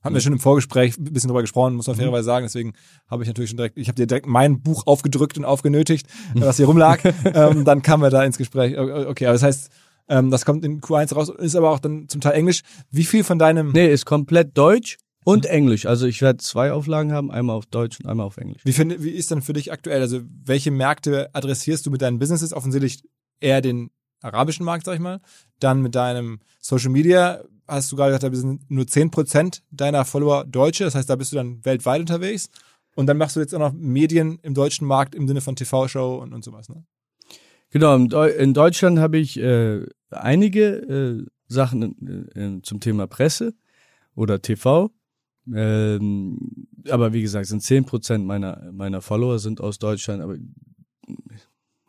Haben wir schon im Vorgespräch ein bisschen drüber gesprochen, muss man fairerweise sagen. Deswegen habe ich natürlich schon direkt, ich habe dir direkt mein Buch aufgedrückt und aufgenötigt, was hier rumlag. ähm, dann kamen wir da ins Gespräch. Okay, aber das heißt, ähm, das kommt in Q1 raus, ist aber auch dann zum Teil Englisch. Wie viel von deinem, Nee, ist komplett Deutsch und Englisch. Also ich werde zwei Auflagen haben, einmal auf Deutsch und einmal auf Englisch. wie, find, wie ist dann für dich aktuell? Also welche Märkte adressierst du mit deinen Businesses? Offensichtlich eher den arabischen Markt, sag ich mal. Dann mit deinem Social Media hast du gerade gesagt, da sind nur 10% deiner Follower Deutsche. Das heißt, da bist du dann weltweit unterwegs. Und dann machst du jetzt auch noch Medien im deutschen Markt im Sinne von TV-Show und, und sowas, ne? Genau, in Deu- in Deutschland habe ich äh, einige äh, Sachen äh, äh, zum Thema Presse oder TV. Ähm, aber wie gesagt, sind 10% meiner, meiner Follower sind aus Deutschland. Aber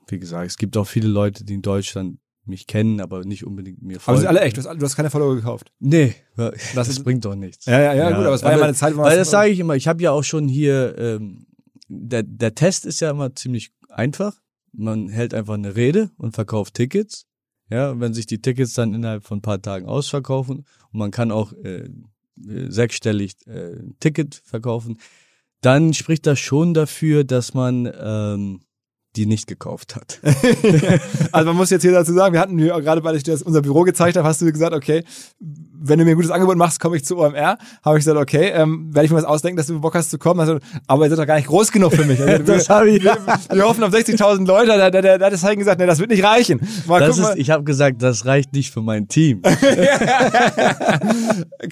wie gesagt, es gibt auch viele Leute, die in Deutschland mich kennen, aber nicht unbedingt mir Aber folgen. sie sind alle echt, du hast, du hast keine Follower gekauft. Nee, das, Das ist- bringt doch nichts. Ja, ja, ja, gut, aber es war ja mal eine Zeit, wo Weil das- sage ich immer, ich habe ja auch schon hier, ähm, der, der Test ist ja immer ziemlich einfach. Man hält einfach eine Rede und verkauft Tickets. Ja, wenn sich die Tickets dann innerhalb von ein paar Tagen ausverkaufen und man kann auch äh, äh, sechsstellig äh, ein Ticket verkaufen, dann spricht das schon dafür, dass man ähm, die nicht gekauft hat. Also man muss jetzt hier dazu sagen, wir hatten gerade, weil ich dir das unser Büro gezeigt habe, hast du gesagt, okay, wenn du mir ein gutes Angebot machst, komme ich zu OMR. Habe ich gesagt, okay, ähm, werde ich mir was ausdenken, dass du Bock hast zu kommen. Also, aber ihr seid doch gar nicht groß genug für mich. Also, Das wir, ich- wir, wir hoffen auf 60.000 Leute. Da, da, da, da hat das Heiden gesagt, nee, das wird nicht reichen. Mal, Das ist, mal, ich habe gesagt, das reicht nicht für mein Team.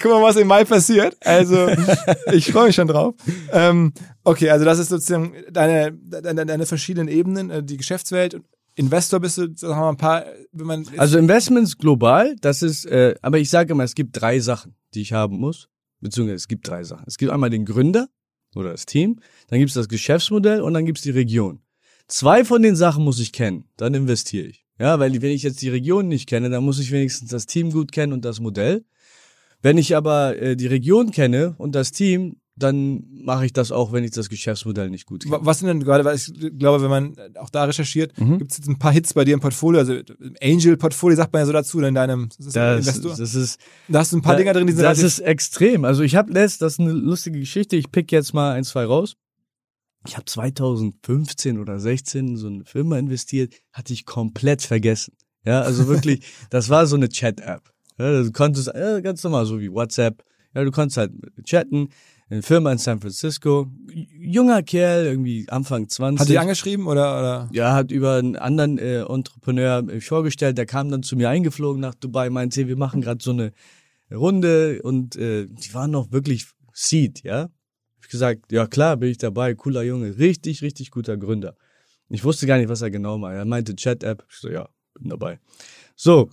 guck mal, was im Mai passiert. Also ich freue mich schon drauf. Ähm, okay, also das ist sozusagen deine, deine, deine verschiedenen Ebenen, äh, die Geschäftswelt. Investor bist du, sagen wir mal ein paar, wenn man Also Investments global, das ist, äh, aber ich sage immer, es gibt drei Sachen, die ich haben muss. Beziehungsweise es gibt drei Sachen. Es gibt einmal den Gründer oder das Team, dann gibt es das Geschäftsmodell und dann gibt es die Region. Zwei von den Sachen muss ich kennen, dann investiere ich. Ja, weil wenn ich jetzt die Region nicht kenne, dann muss ich wenigstens das Team gut kennen und das Modell. Wenn ich aber äh, die Region kenne und das Team, dann mache ich das auch, wenn ich das Geschäftsmodell nicht gut kenne. Wa- Was sind denn gerade, weil ich glaube, wenn man auch da recherchiert, Mhm. gibt es jetzt ein paar Hits bei dir im Portfolio, also im Angel-Portfolio sagt man ja so dazu, in deinem das Das, Investor. das ist da hast du ein paar Dinger drin, die sind Das ist extrem. Also ich habe letzt, das ist eine lustige Geschichte. Ich pick jetzt mal ein, zwei raus. Ich habe 2015 oder 16 in so eine Firma investiert, hatte ich komplett vergessen. Ja, also wirklich, das war so eine Chat-App. Ja, du konntest ja, ganz normal, so wie WhatsApp. Ja, du konntest halt chatten. Eine Firma in San Francisco. Junger Kerl, irgendwie Anfang 20. Hat die angeschrieben oder, oder? Ja, hat über einen anderen äh, Entrepreneur mich vorgestellt, der kam dann zu mir eingeflogen nach Dubai, meinte, wir machen gerade so eine Runde und äh, die waren noch wirklich Seed, ja. Hab ich gesagt, ja klar, bin ich dabei, cooler Junge, richtig, richtig guter Gründer. Ich wusste gar nicht, was er genau meinte. Er meinte Chat-App. Ich so, ja, bin dabei. So,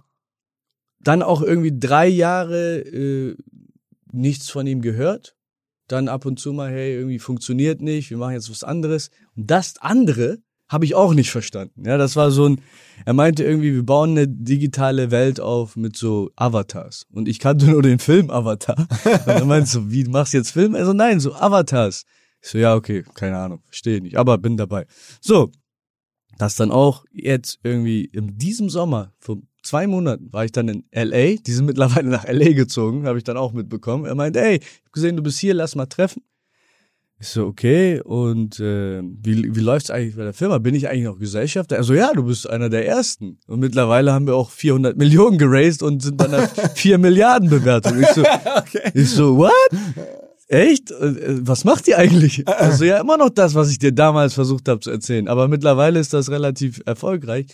dann auch irgendwie drei Jahre äh, nichts von ihm gehört. Dann ab und zu mal, hey, irgendwie funktioniert nicht, wir machen jetzt was anderes. Und das andere habe ich auch nicht verstanden. Ja, das war so ein, er meinte irgendwie, wir bauen eine digitale Welt auf mit so Avatars. Und ich kannte nur den Film Avatar. Und er meinte so, wie, du machst jetzt Film? Also nein, so Avatars. Ich so, ja, okay, keine Ahnung, verstehe nicht, aber bin dabei. So, das dann auch jetzt irgendwie in diesem Sommer, vor zwei Monaten, war ich dann in L.A., die sind mittlerweile nach L.A. gezogen, habe ich dann auch mitbekommen. Er meinte, ey, ich hab gesehen, du bist hier, lass mal treffen. Ich so, okay, und äh, wie, wie läuft's eigentlich bei der Firma? Bin ich eigentlich noch Gesellschafter? Also ja, du bist einer der Ersten. Und mittlerweile haben wir auch 400 Millionen geraced und sind dann auf 4 Milliarden Bewertung. Ich so, ich so, what? Echt? Äh, Was macht ihr eigentlich? Also ja, immer noch das, was ich dir damals versucht habe zu erzählen. Aber mittlerweile ist das relativ erfolgreich.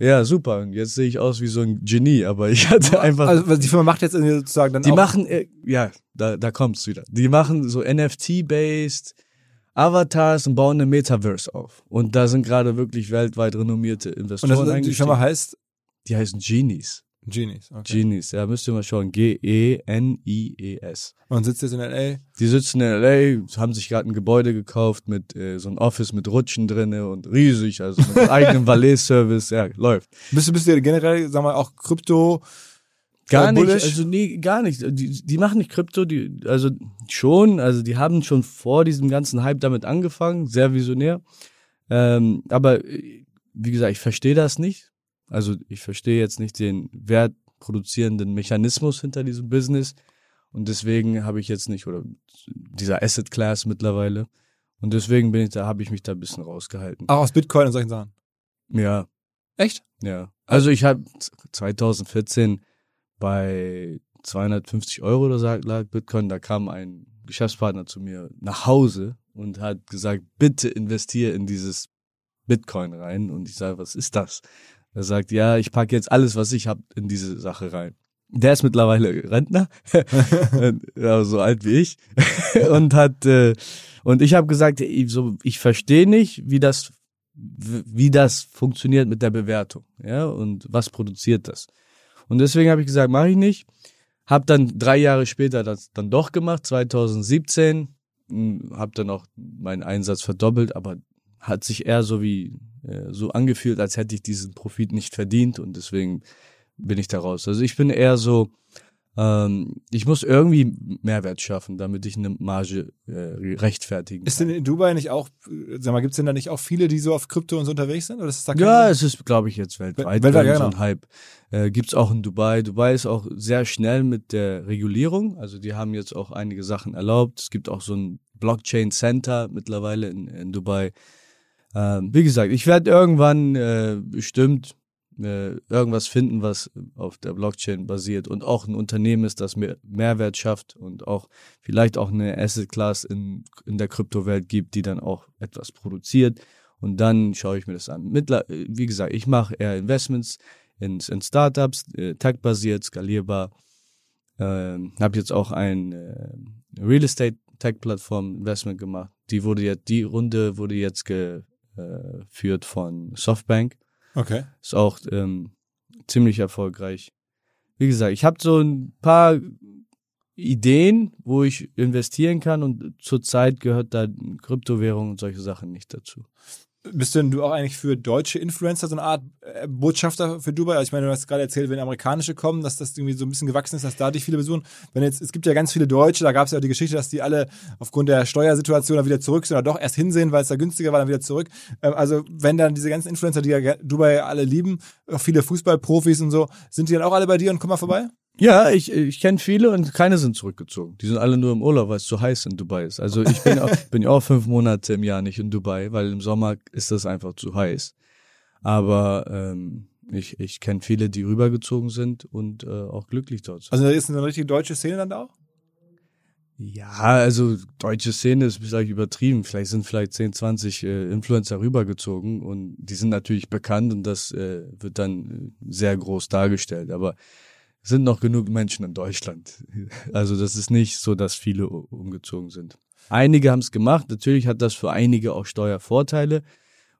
Ja, super. Und jetzt sehe ich aus wie so ein Genie, aber ich hatte einfach. Also die Firma macht jetzt sozusagen dann die auch. machen, äh, ja, da, da kommt's wieder. Die machen so NFT-based Avatars und bauen eine Metaverse auf. Und da sind gerade wirklich weltweit renommierte und Investoren das, die. Firma heißt die heißen Genies. Genies. Okay. Genies, ja, müsst ihr mal schauen. G-E-N-I-E-S. Und sitzt jetzt in LA. Die sitzen in L.A., haben sich gerade ein Gebäude gekauft mit äh, so ein Office mit Rutschen drinne und riesig, also mit eigenem Valet-Service, ja, läuft. Bist du, bist du generell, sag mal, auch Krypto? Gar Äh, nicht, also nee, gar nicht. Die, die machen nicht Krypto, die, also schon, also die haben schon vor diesem ganzen Hype damit angefangen, sehr visionär. Ähm, aber äh, wie gesagt, ich verstehe das nicht. Also ich verstehe jetzt nicht den wertproduzierenden Mechanismus hinter diesem Business. Und deswegen habe ich jetzt nicht, oder dieser Asset Class mittlerweile. Und deswegen bin ich da, habe ich mich da ein bisschen rausgehalten. Auch aus Bitcoin und solchen Sachen. Ja, Echt? ja. Also ich habe 2014 bei 250 Euro oder so lag Bitcoin, da kam ein Geschäftspartner zu mir nach Hause und hat gesagt, bitte investiere in dieses Bitcoin rein. Und ich sage, was ist das? Er sagt, ja, ich packe jetzt alles, was ich habe, in diese Sache rein. Der ist mittlerweile Rentner, ja, so alt wie ich, und hat äh, und ich habe gesagt, ich, so, ich verstehe nicht, wie das wie das funktioniert mit der Bewertung, ja, und was produziert das. Und deswegen habe ich gesagt, mache ich nicht. Hab dann drei Jahre später das dann doch gemacht, 2017, habe dann auch meinen Einsatz verdoppelt, aber hat sich eher so wie äh, so angefühlt, als hätte ich diesen Profit nicht verdient und deswegen bin ich da raus. Also ich bin eher so, ähm, ich muss irgendwie Mehrwert schaffen, damit ich eine Marge äh, rechtfertigen Ist kann. denn in Dubai nicht auch, äh, sag mal, gibt's denn da nicht auch viele, die so auf Krypto und so unterwegs sind? Oder ist da Ja, es ist, glaube ich, jetzt weltweit, Weltweit, ja, so genau. ein Hype. Äh, gibt's auch in Dubai. Dubai ist auch sehr schnell mit der Regulierung. Also die haben jetzt auch einige Sachen erlaubt. Es gibt auch so ein Blockchain Center mittlerweile in, in Dubai. Ähm, wie gesagt, ich werde irgendwann äh, bestimmt äh, irgendwas finden, was auf der Blockchain basiert und auch ein Unternehmen ist, das mehr Mehrwert schafft und auch vielleicht auch eine Asset Class in, in der Kryptowelt gibt, die dann auch etwas produziert. Und dann schaue ich mir das an. Mittler, äh, wie gesagt, ich mache eher Investments in, in Startups, äh, tech-basiert, skalierbar. Ähm, habe jetzt auch ein äh, Real Estate Tech-Plattform Investment gemacht. Die wurde jetzt, die Runde wurde jetzt geführt von Softbank. Okay. Ist auch ähm, ziemlich erfolgreich. Wie gesagt, ich habe so ein paar Ideen, wo ich investieren kann und zurzeit gehört da Kryptowährung und solche Sachen nicht dazu. Bist denn du auch eigentlich für deutsche Influencer so eine Art äh, Botschafter für Dubai? Also ich meine, du hast gerade erzählt, wenn amerikanische kommen, dass das irgendwie so ein bisschen gewachsen ist, dass da dich viele besuchen. Wenn jetzt, es gibt ja ganz viele Deutsche, da gab es ja auch die Geschichte, dass die alle aufgrund der Steuersituation dann wieder zurück sind oder doch erst hinsehen, weil es da günstiger war, dann wieder zurück. Ähm, also wenn dann diese ganzen Influencer, die ja Dubai alle lieben, auch viele Fußballprofis und so, sind die dann auch alle bei dir und komm mal vorbei? Ja, ich, ich kenne viele und keine sind zurückgezogen. Die sind alle nur im Urlaub, weil es zu heiß in Dubai ist. Also ich bin auch, bin auch fünf Monate im Jahr nicht in Dubai, weil im Sommer ist das einfach zu heiß. Aber ähm, ich, ich kenne viele, die rübergezogen sind und äh, auch glücklich dort sind. Also da ist eine richtige deutsche Szene dann da auch? Ja, also deutsche Szene ist vielleicht übertrieben. Vielleicht sind vielleicht 10, 20 äh, Influencer rübergezogen und die sind natürlich bekannt und das äh, wird dann äh, sehr groß dargestellt. Aber sind noch genug Menschen in Deutschland. Also das ist nicht so, dass viele umgezogen sind. Einige haben es gemacht. Natürlich hat das für einige auch Steuervorteile.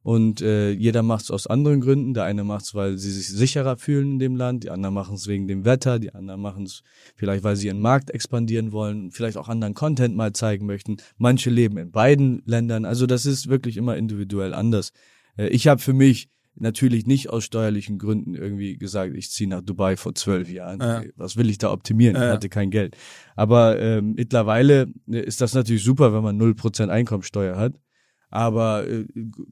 Und äh, jeder macht es aus anderen Gründen. Der eine macht es, weil sie sich sicherer fühlen in dem Land. Die anderen machen es wegen dem Wetter. Die anderen machen es vielleicht, weil sie ihren Markt expandieren wollen. Vielleicht auch anderen Content mal zeigen möchten. Manche leben in beiden Ländern. Also das ist wirklich immer individuell anders. Äh, ich habe für mich natürlich nicht aus steuerlichen Gründen irgendwie gesagt, ich ziehe nach Dubai vor zwölf Jahren. Ja. Was will ich da optimieren? Ja, Ich hatte kein Geld. Aber ähm, mittlerweile äh, ist das natürlich super, wenn man 0% Einkommensteuer hat. Aber äh,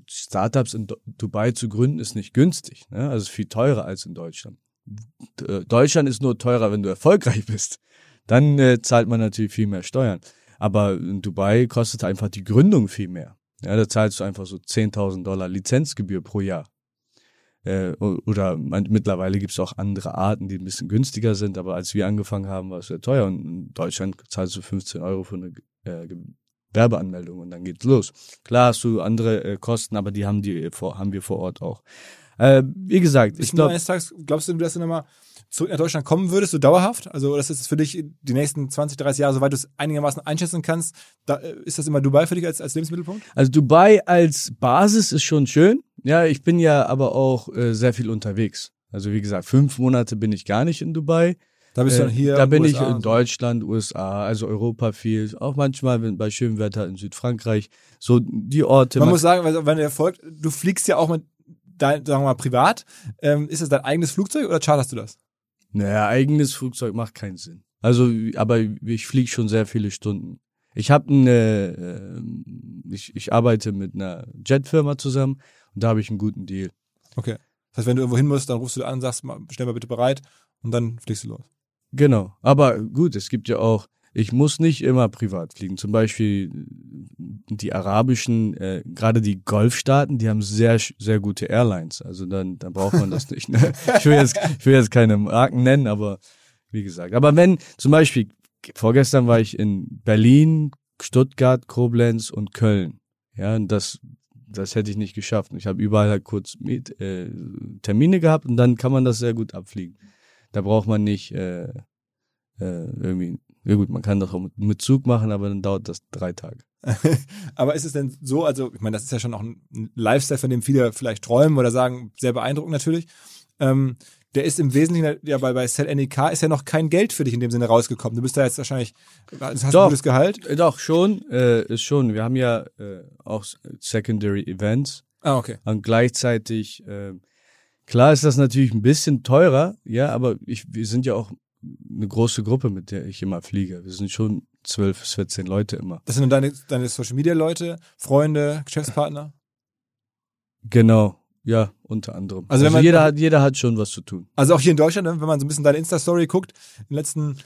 Startups in Du- Dubai zu gründen ist nicht günstig. Ne? Also ist viel teurer als in Deutschland. D- äh, Deutschland ist nur teurer, wenn du erfolgreich bist. Dann äh, zahlt man natürlich viel mehr Steuern. Aber in Dubai kostet einfach die Gründung viel mehr. Ja, da zahlst du einfach so 10.000 Dollar Lizenzgebühr pro Jahr. Äh, oder man, mittlerweile gibt es auch andere Arten, die ein bisschen günstiger sind, aber als wir angefangen haben, war es sehr teuer. Und in Deutschland zahlst du 15 Euro für eine äh, Werbeanmeldung und dann geht's los. Klar hast du andere äh, Kosten, aber die haben die vor, haben wir vor Ort auch. Äh, wie gesagt, ich glaube, eines Tages, glaubst du, dass du nochmal zurück nach Deutschland kommen würdest, so dauerhaft? Also, das ist für dich die nächsten 20, 30 Jahre, soweit du es einigermaßen einschätzen kannst, da, äh, ist das immer Dubai für dich als, als Lebensmittelpunkt? Also Dubai als Basis ist schon schön. Ja, ich bin ja aber auch äh, sehr viel unterwegs. Also wie gesagt, fünf Monate bin ich gar nicht in Dubai. Da bist du dann Äh, hier. da bin USA ich in. Deutschland, USA, also Europa viel. Auch manchmal wenn, bei schönem Wetter in Südfrankreich. So die Orte. Man muss sagen, weil- wenn ihr folgt, du fliegst ja auch mit dein, sagen wir mal, privat. Ähm, ist das dein eigenes Flugzeug oder charterst du das? Naja, eigenes Flugzeug macht keinen Sinn. Also, aber ich fliege schon sehr viele Stunden. Ich habe eine, äh, ich, ich arbeite mit einer Jetfirma zusammen und da habe ich einen guten Deal. Okay. Das heißt, wenn du irgendwo hin musst, dann rufst du an sagst, stell mal bitte bereit und dann fliegst du los. Genau. Aber gut, es gibt ja auch, ich muss nicht immer privat fliegen. Zum Beispiel die arabischen, äh, gerade die Golfstaaten, die haben sehr, sehr gute Airlines. Also dann, dann braucht man das nicht. Ne? Ich, will jetzt, ich will jetzt keine Marken nennen, aber wie gesagt. Aber wenn zum Beispiel, vorgestern war ich in Berlin, Stuttgart, Koblenz und Köln. Ja, und das, das hätte ich nicht geschafft. Ich habe überall halt kurz mit, äh, Termine gehabt und dann kann man das sehr gut abfliegen. Da braucht man nicht äh, äh, irgendwie Ja gut, man kann das auch mit, Zug machen, aber dann dauert das drei Tage. Aber ist es denn so, also ich meine, das ist ja schon auch ein ein Lifestyle, von dem viele vielleicht träumen oder sagen, sehr beeindruckend natürlich. Ähm, der ist im Wesentlichen, ja bei, bei Cell NEK ist ja noch kein Geld für dich in dem Sinne rausgekommen. Du bist da jetzt wahrscheinlich, hast ein Doch. gutes Gehalt. Äh, Doch, schon, äh, ist schon. Wir haben ja äh, auch Secondary Events Ah, okay. und gleichzeitig, äh, klar ist das natürlich ein bisschen teurer, ja, aber ich, wir sind ja auch eine große Gruppe, mit der ich immer fliege. Wir sind schon zwölf bis 14 Leute immer. Das sind deine, deine Social Media Leute, Freunde, Geschäftspartner. Genau, ja, unter anderem. Also Also, wenn man- jeder hat, jeder hat schon was zu tun. Also auch hier in Deutschland, wenn man so ein bisschen deine Insta-Story guckt, in den letzten,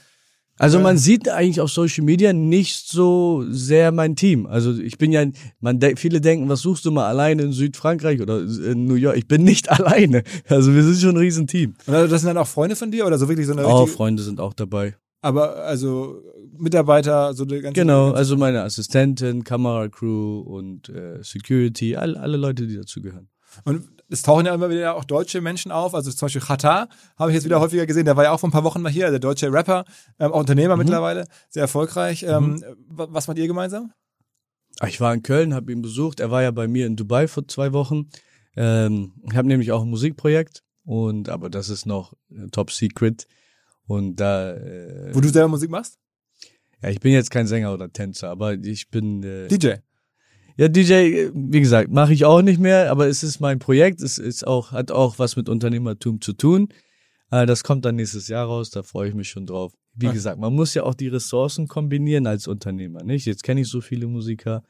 Also man sieht eigentlich auf Social Media nicht so sehr mein Team. Also ich bin ja, man de viele denken, was suchst du mal alleine in Südfrankreich oder in New York? Ich bin nicht alleine. Also wir sind schon ein Riesenteam. und also das sind dann auch Freunde von dir oder so wirklich so eine Auch richtige, Freunde sind auch dabei. aber also Mitarbeiter, so die ganze Genau, also meine Assistentin, Kameracrew und äh, Security, all, alle Leute, die dazugehören. Und es tauchen ja immer wieder auch deutsche Menschen auf. Also zum Beispiel Chata habe ich jetzt wieder häufiger gesehen. Der war ja auch vor ein paar Wochen mal hier, der deutsche Rapper, ähm, auch Unternehmer mittlerweile, sehr erfolgreich. Ähm, wa- was macht ihr gemeinsam? Ah, Ich war in Köln, habe ihn besucht. Er war ja bei mir in Dubai vor zwei Wochen. Ähm, ich habe nämlich auch ein Musikprojekt und aber das ist noch äh, top secret. Und da, äh, Wo du selber Musik machst? ja, ich bin jetzt kein Sänger oder Tänzer, aber ich bin äh, DJ. Ja DJ. Wie gesagt, mache ich auch nicht mehr, aber es ist mein Projekt. Es ist auch hat auch was mit Unternehmertum zu tun. Äh, das kommt dann nächstes Jahr raus. Da freue ich mich schon drauf. Wie Okay. gesagt, man muss ja auch die Ressourcen kombinieren als Unternehmer, nicht? Jetzt kenne ich so viele Musiker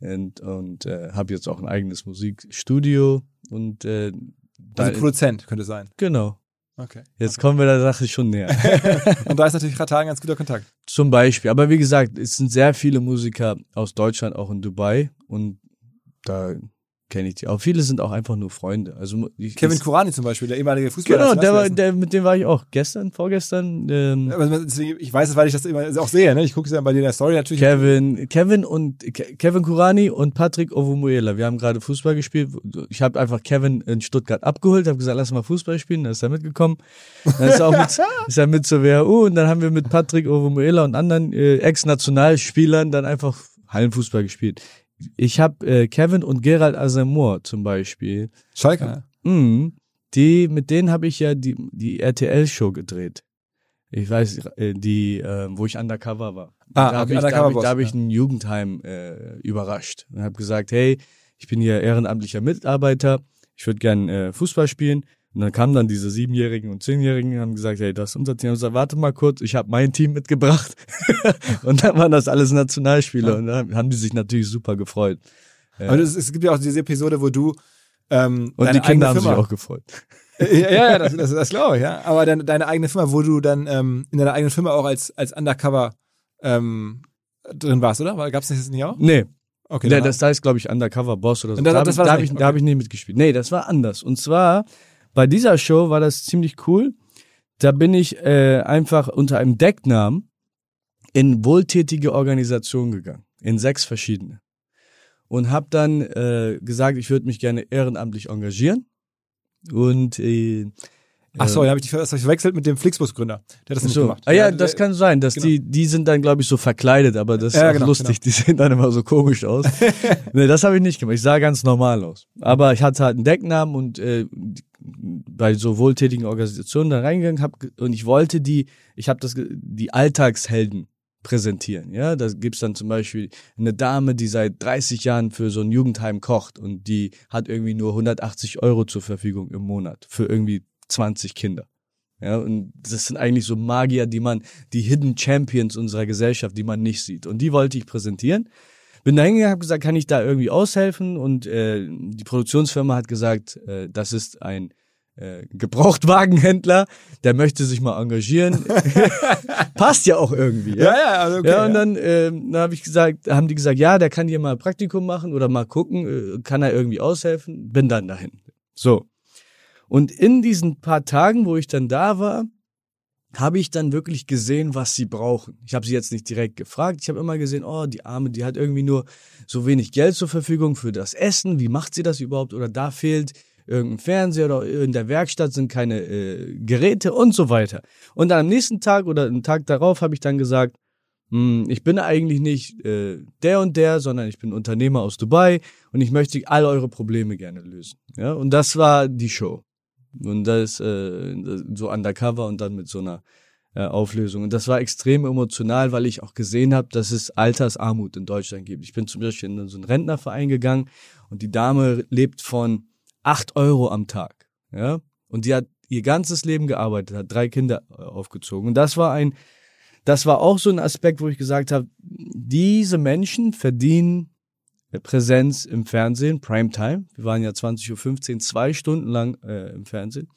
und, und äh, habe jetzt auch ein eigenes Musikstudio und äh, da, Also Produzent könnte sein. genau. Okay. Jetzt kommen wir der Sache schon näher. Und da ist natürlich Chata ein ganz guter Kontakt. Zum Beispiel. Aber wie gesagt, es sind sehr viele Musiker aus Deutschland, auch in Dubai. Und da kenne ich die auch. Viele sind auch einfach nur Freunde. Also ich, Kevin Kurani zum Beispiel, der ehemalige Fußballer. Genau, der war, der, mit dem war ich auch gestern, vorgestern. Ähm, Aber deswegen, ich weiß es, weil ich das immer auch sehe. Ne? Ich gucke es ja bei dir in der Story natürlich. Kevin, Kevin und Ke- Kevin Kurani und Patrick Ovomuela. Wir haben gerade Fußball gespielt. Ich habe einfach Kevin in Stuttgart abgeholt, habe gesagt, lass mal Fußball spielen. Dann ist er mitgekommen. Dann ist er auch mit, ist er mit zur WHU und dann haben wir mit Patrick Ovomuela und anderen äh, Ex-Nationalspielern dann einfach Hallenfußball gespielt. Ich habe äh, Kevin und Gerald Asamoah zum Beispiel. Schalke. Mhm. Die, mit denen habe ich ja die, die RTL-Show gedreht. Ich weiß, äh, die, äh, wo ich undercover war. Ah, da habe okay, ich, da hab ich, da hab ich ein Jugendheim äh, überrascht und habe gesagt, hey, ich bin hier ehrenamtlicher Mitarbeiter, ich würde gern äh, Fußball spielen. Und dann kamen dann diese Siebenjährigen und Zehnjährigen und haben gesagt, hey, das ist unser Team. Ich hab gesagt, warte mal kurz, ich habe mein Team mitgebracht. und dann waren das alles Nationalspieler Ja. und dann haben die sich natürlich super gefreut. Ja. Aber es, es gibt ja auch diese Episode, wo du ähm, Und die Kinder haben eigene sich Firma, auch gefreut. ja, ja, ja, das, das, das glaube ich, ja. Aber deine, deine eigene Firma, wo du dann ähm, in deiner eigenen Firma auch als, als Undercover ähm, drin warst, oder? Gab es das nicht auch? Nee, Okay, ja, dann- das heißt, glaube ich, Undercover Boss oder so. Und das- da das habe ich, das da hab ich, nicht, okay. mitgespielt. Nee, das war anders. Und zwar, bei dieser Show war das ziemlich cool. Da bin ich äh, einfach unter einem Decknamen in wohltätige Organisationen gegangen. In sechs verschiedene. Und habe dann äh, gesagt, ich würde mich gerne ehrenamtlich engagieren. Und äh, Ach so, ja, habe ich dich das hab ich verwechselt mit dem Flixbus-Gründer. Der hat das nicht so. gemacht. Ah ja, das kann sein, dass genau. die, die sind dann, glaube ich, so verkleidet, aber das ist Ja, genau, lustig, die sehen dann immer so komisch aus. nee, das habe ich nicht gemacht. Ich sah ganz normal aus. Aber ich hatte halt einen Decknamen und äh, bei so wohltätigen Organisationen da reingegangen hab, und ich wollte die, ich habe das die Alltagshelden präsentieren. Ja, da gibt's dann zum Beispiel eine Dame, die seit 30 Jahren für so ein Jugendheim kocht und die hat irgendwie nur 180 Euro zur Verfügung im Monat für irgendwie 20 Kinder. Ja, und das sind eigentlich so Magier, die man, die Hidden Champions unserer Gesellschaft, die man nicht sieht. Und die wollte ich präsentieren. Bin da hingegangen, habe gesagt, kann ich da irgendwie aushelfen? Und äh, die Produktionsfirma hat gesagt, äh, das ist ein äh, Gebrauchtwagenhändler, der möchte sich mal engagieren. Passt ja auch irgendwie. Ja, ja, also okay. ja, und ja. dann, äh, dann habe ich gesagt, haben die gesagt, ja, der kann hier mal Praktikum machen oder mal gucken, äh, kann er irgendwie aushelfen? Bin dann dahin. So. Und in diesen paar Tagen, wo ich dann da war, habe ich dann wirklich gesehen, was sie brauchen. Ich habe sie jetzt nicht direkt gefragt. Ich habe immer gesehen, oh, die Arme, die hat irgendwie nur so wenig Geld zur Verfügung für das Essen. Wie macht sie das überhaupt? Oder da fehlt irgendein Fernseher oder in der Werkstatt sind keine äh, Geräte und so weiter. Und dann am nächsten Tag oder einen Tag darauf habe ich dann gesagt, hm, ich bin eigentlich nicht äh, der und der, sondern ich bin Unternehmer aus Dubai und ich möchte all eure Probleme gerne lösen. Ja, und das war die Show. Und das äh, so undercover und dann mit so einer äh, Auflösung. Und das war extrem emotional, weil ich auch gesehen habe, dass es Altersarmut in Deutschland gibt. Ich bin zum Beispiel in so einen Rentnerverein gegangen und die Dame lebt von acht Euro am Tag. Ja, und die hat ihr ganzes Leben gearbeitet, hat drei Kinder äh, aufgezogen. Und das war ein das war auch so ein Aspekt, wo ich gesagt habe, diese Menschen verdienen Präsenz im Fernsehen, Primetime. Wir waren ja 20.15 Uhr, zwei Stunden lang äh, im Fernsehen.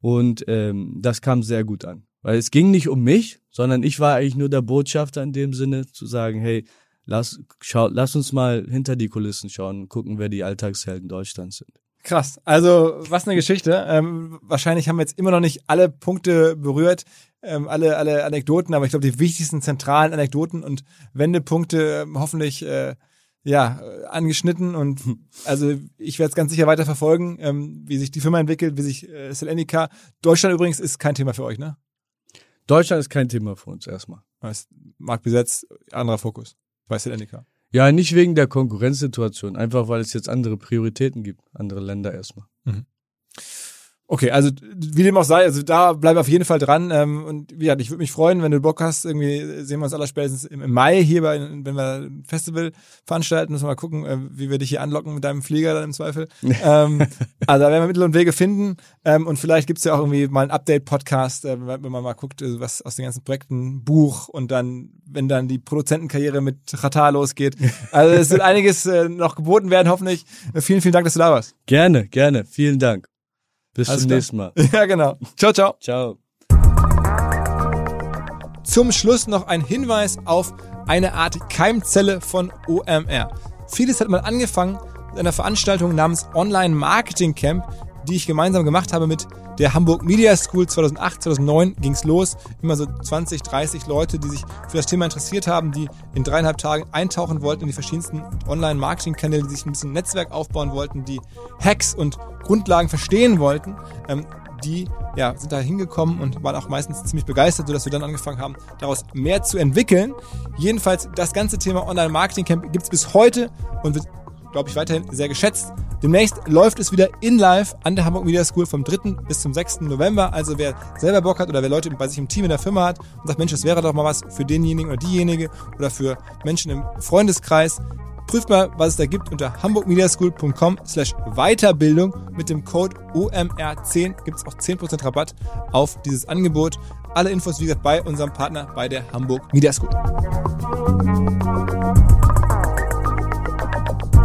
Und ähm, das kam sehr gut an. Weil es ging nicht um mich, sondern ich war eigentlich nur der Botschafter in dem Sinne, zu sagen, hey, lass, schau, lass uns mal hinter die Kulissen schauen und gucken, wer die Alltagshelden Deutschlands sind. Krass. Also, was eine Geschichte. Ähm, wahrscheinlich haben wir jetzt immer noch nicht alle Punkte berührt, ähm, alle, alle Anekdoten, aber ich glaube, die wichtigsten zentralen Anekdoten und Wendepunkte ähm, hoffentlich äh, ja, angeschnitten und also ich werde es ganz sicher weiter verfolgen, ähm, wie sich die Firma entwickelt, wie sich äh, Selenica. Deutschland übrigens ist kein Thema für euch, ne? Deutschland ist kein Thema für uns erstmal. Marktbesetz, anderer Fokus bei Selenica. Ja, nicht wegen der Konkurrenzsituation, einfach weil es jetzt andere Prioritäten gibt, andere Länder erstmal. Mhm. Okay, also wie dem auch sei, also da bleiben wir auf jeden Fall dran. Ähm, und wie gesagt, ich würde mich freuen, wenn du Bock hast. Irgendwie sehen wir uns allerspätestens im, im Mai hier, bei, wenn wir ein Festival veranstalten, müssen wir mal gucken, äh, wie wir dich hier anlocken mit deinem Flieger dann im Zweifel. ähm, also da werden wir Mittel und Wege finden. Ähm, und vielleicht gibt's ja auch irgendwie mal ein Update-Podcast, äh, wenn man mal guckt, äh, was aus den ganzen Projekten, Buch und dann, wenn dann die Produzentenkarriere mit Qatar losgeht. Also es wird einiges äh, noch geboten werden, hoffentlich. Äh, vielen, vielen Dank, dass du da warst. Gerne, gerne. Vielen Dank. Bis Alles zum klar. nächsten Mal. Ja, genau. Ciao, ciao. Ciao. Zum Schluss noch ein Hinweis auf eine Art Keimzelle von OMR. Vieles hat mal angefangen mit einer Veranstaltung namens Online Marketing Camp, die ich gemeinsam gemacht habe mit der Hamburg Media School 2008, 2009 ging's los. Immer so 20, 30 Leute, die sich für das Thema interessiert haben, die in dreieinhalb Tagen eintauchen wollten in die verschiedensten Online-Marketing-Kanäle, die sich ein bisschen Netzwerk aufbauen wollten, die Hacks und Grundlagen verstehen wollten. Ähm, die ja, sind da hingekommen und waren auch meistens ziemlich begeistert, sodass wir dann angefangen haben, daraus mehr zu entwickeln. Jedenfalls, das ganze Thema Online-Marketing-Camp gibt's bis heute und wird glaube ich, weiterhin sehr geschätzt. Demnächst läuft es wieder in live an der Hamburg Media School vom 3. bis zum 6. November. Also wer selber Bock hat oder wer Leute bei sich im Team in der Firma hat und sagt, Mensch, das wäre doch mal was für denjenigen oder diejenige oder für Menschen im Freundeskreis, prüft mal, was es da gibt unter hamburgmediaschool.com slash Weiterbildung. Mit dem Code OMR10 gibt es auch 10% Rabatt auf dieses Angebot. Alle Infos, wie gesagt, bei unserem Partner bei der Hamburg Media School.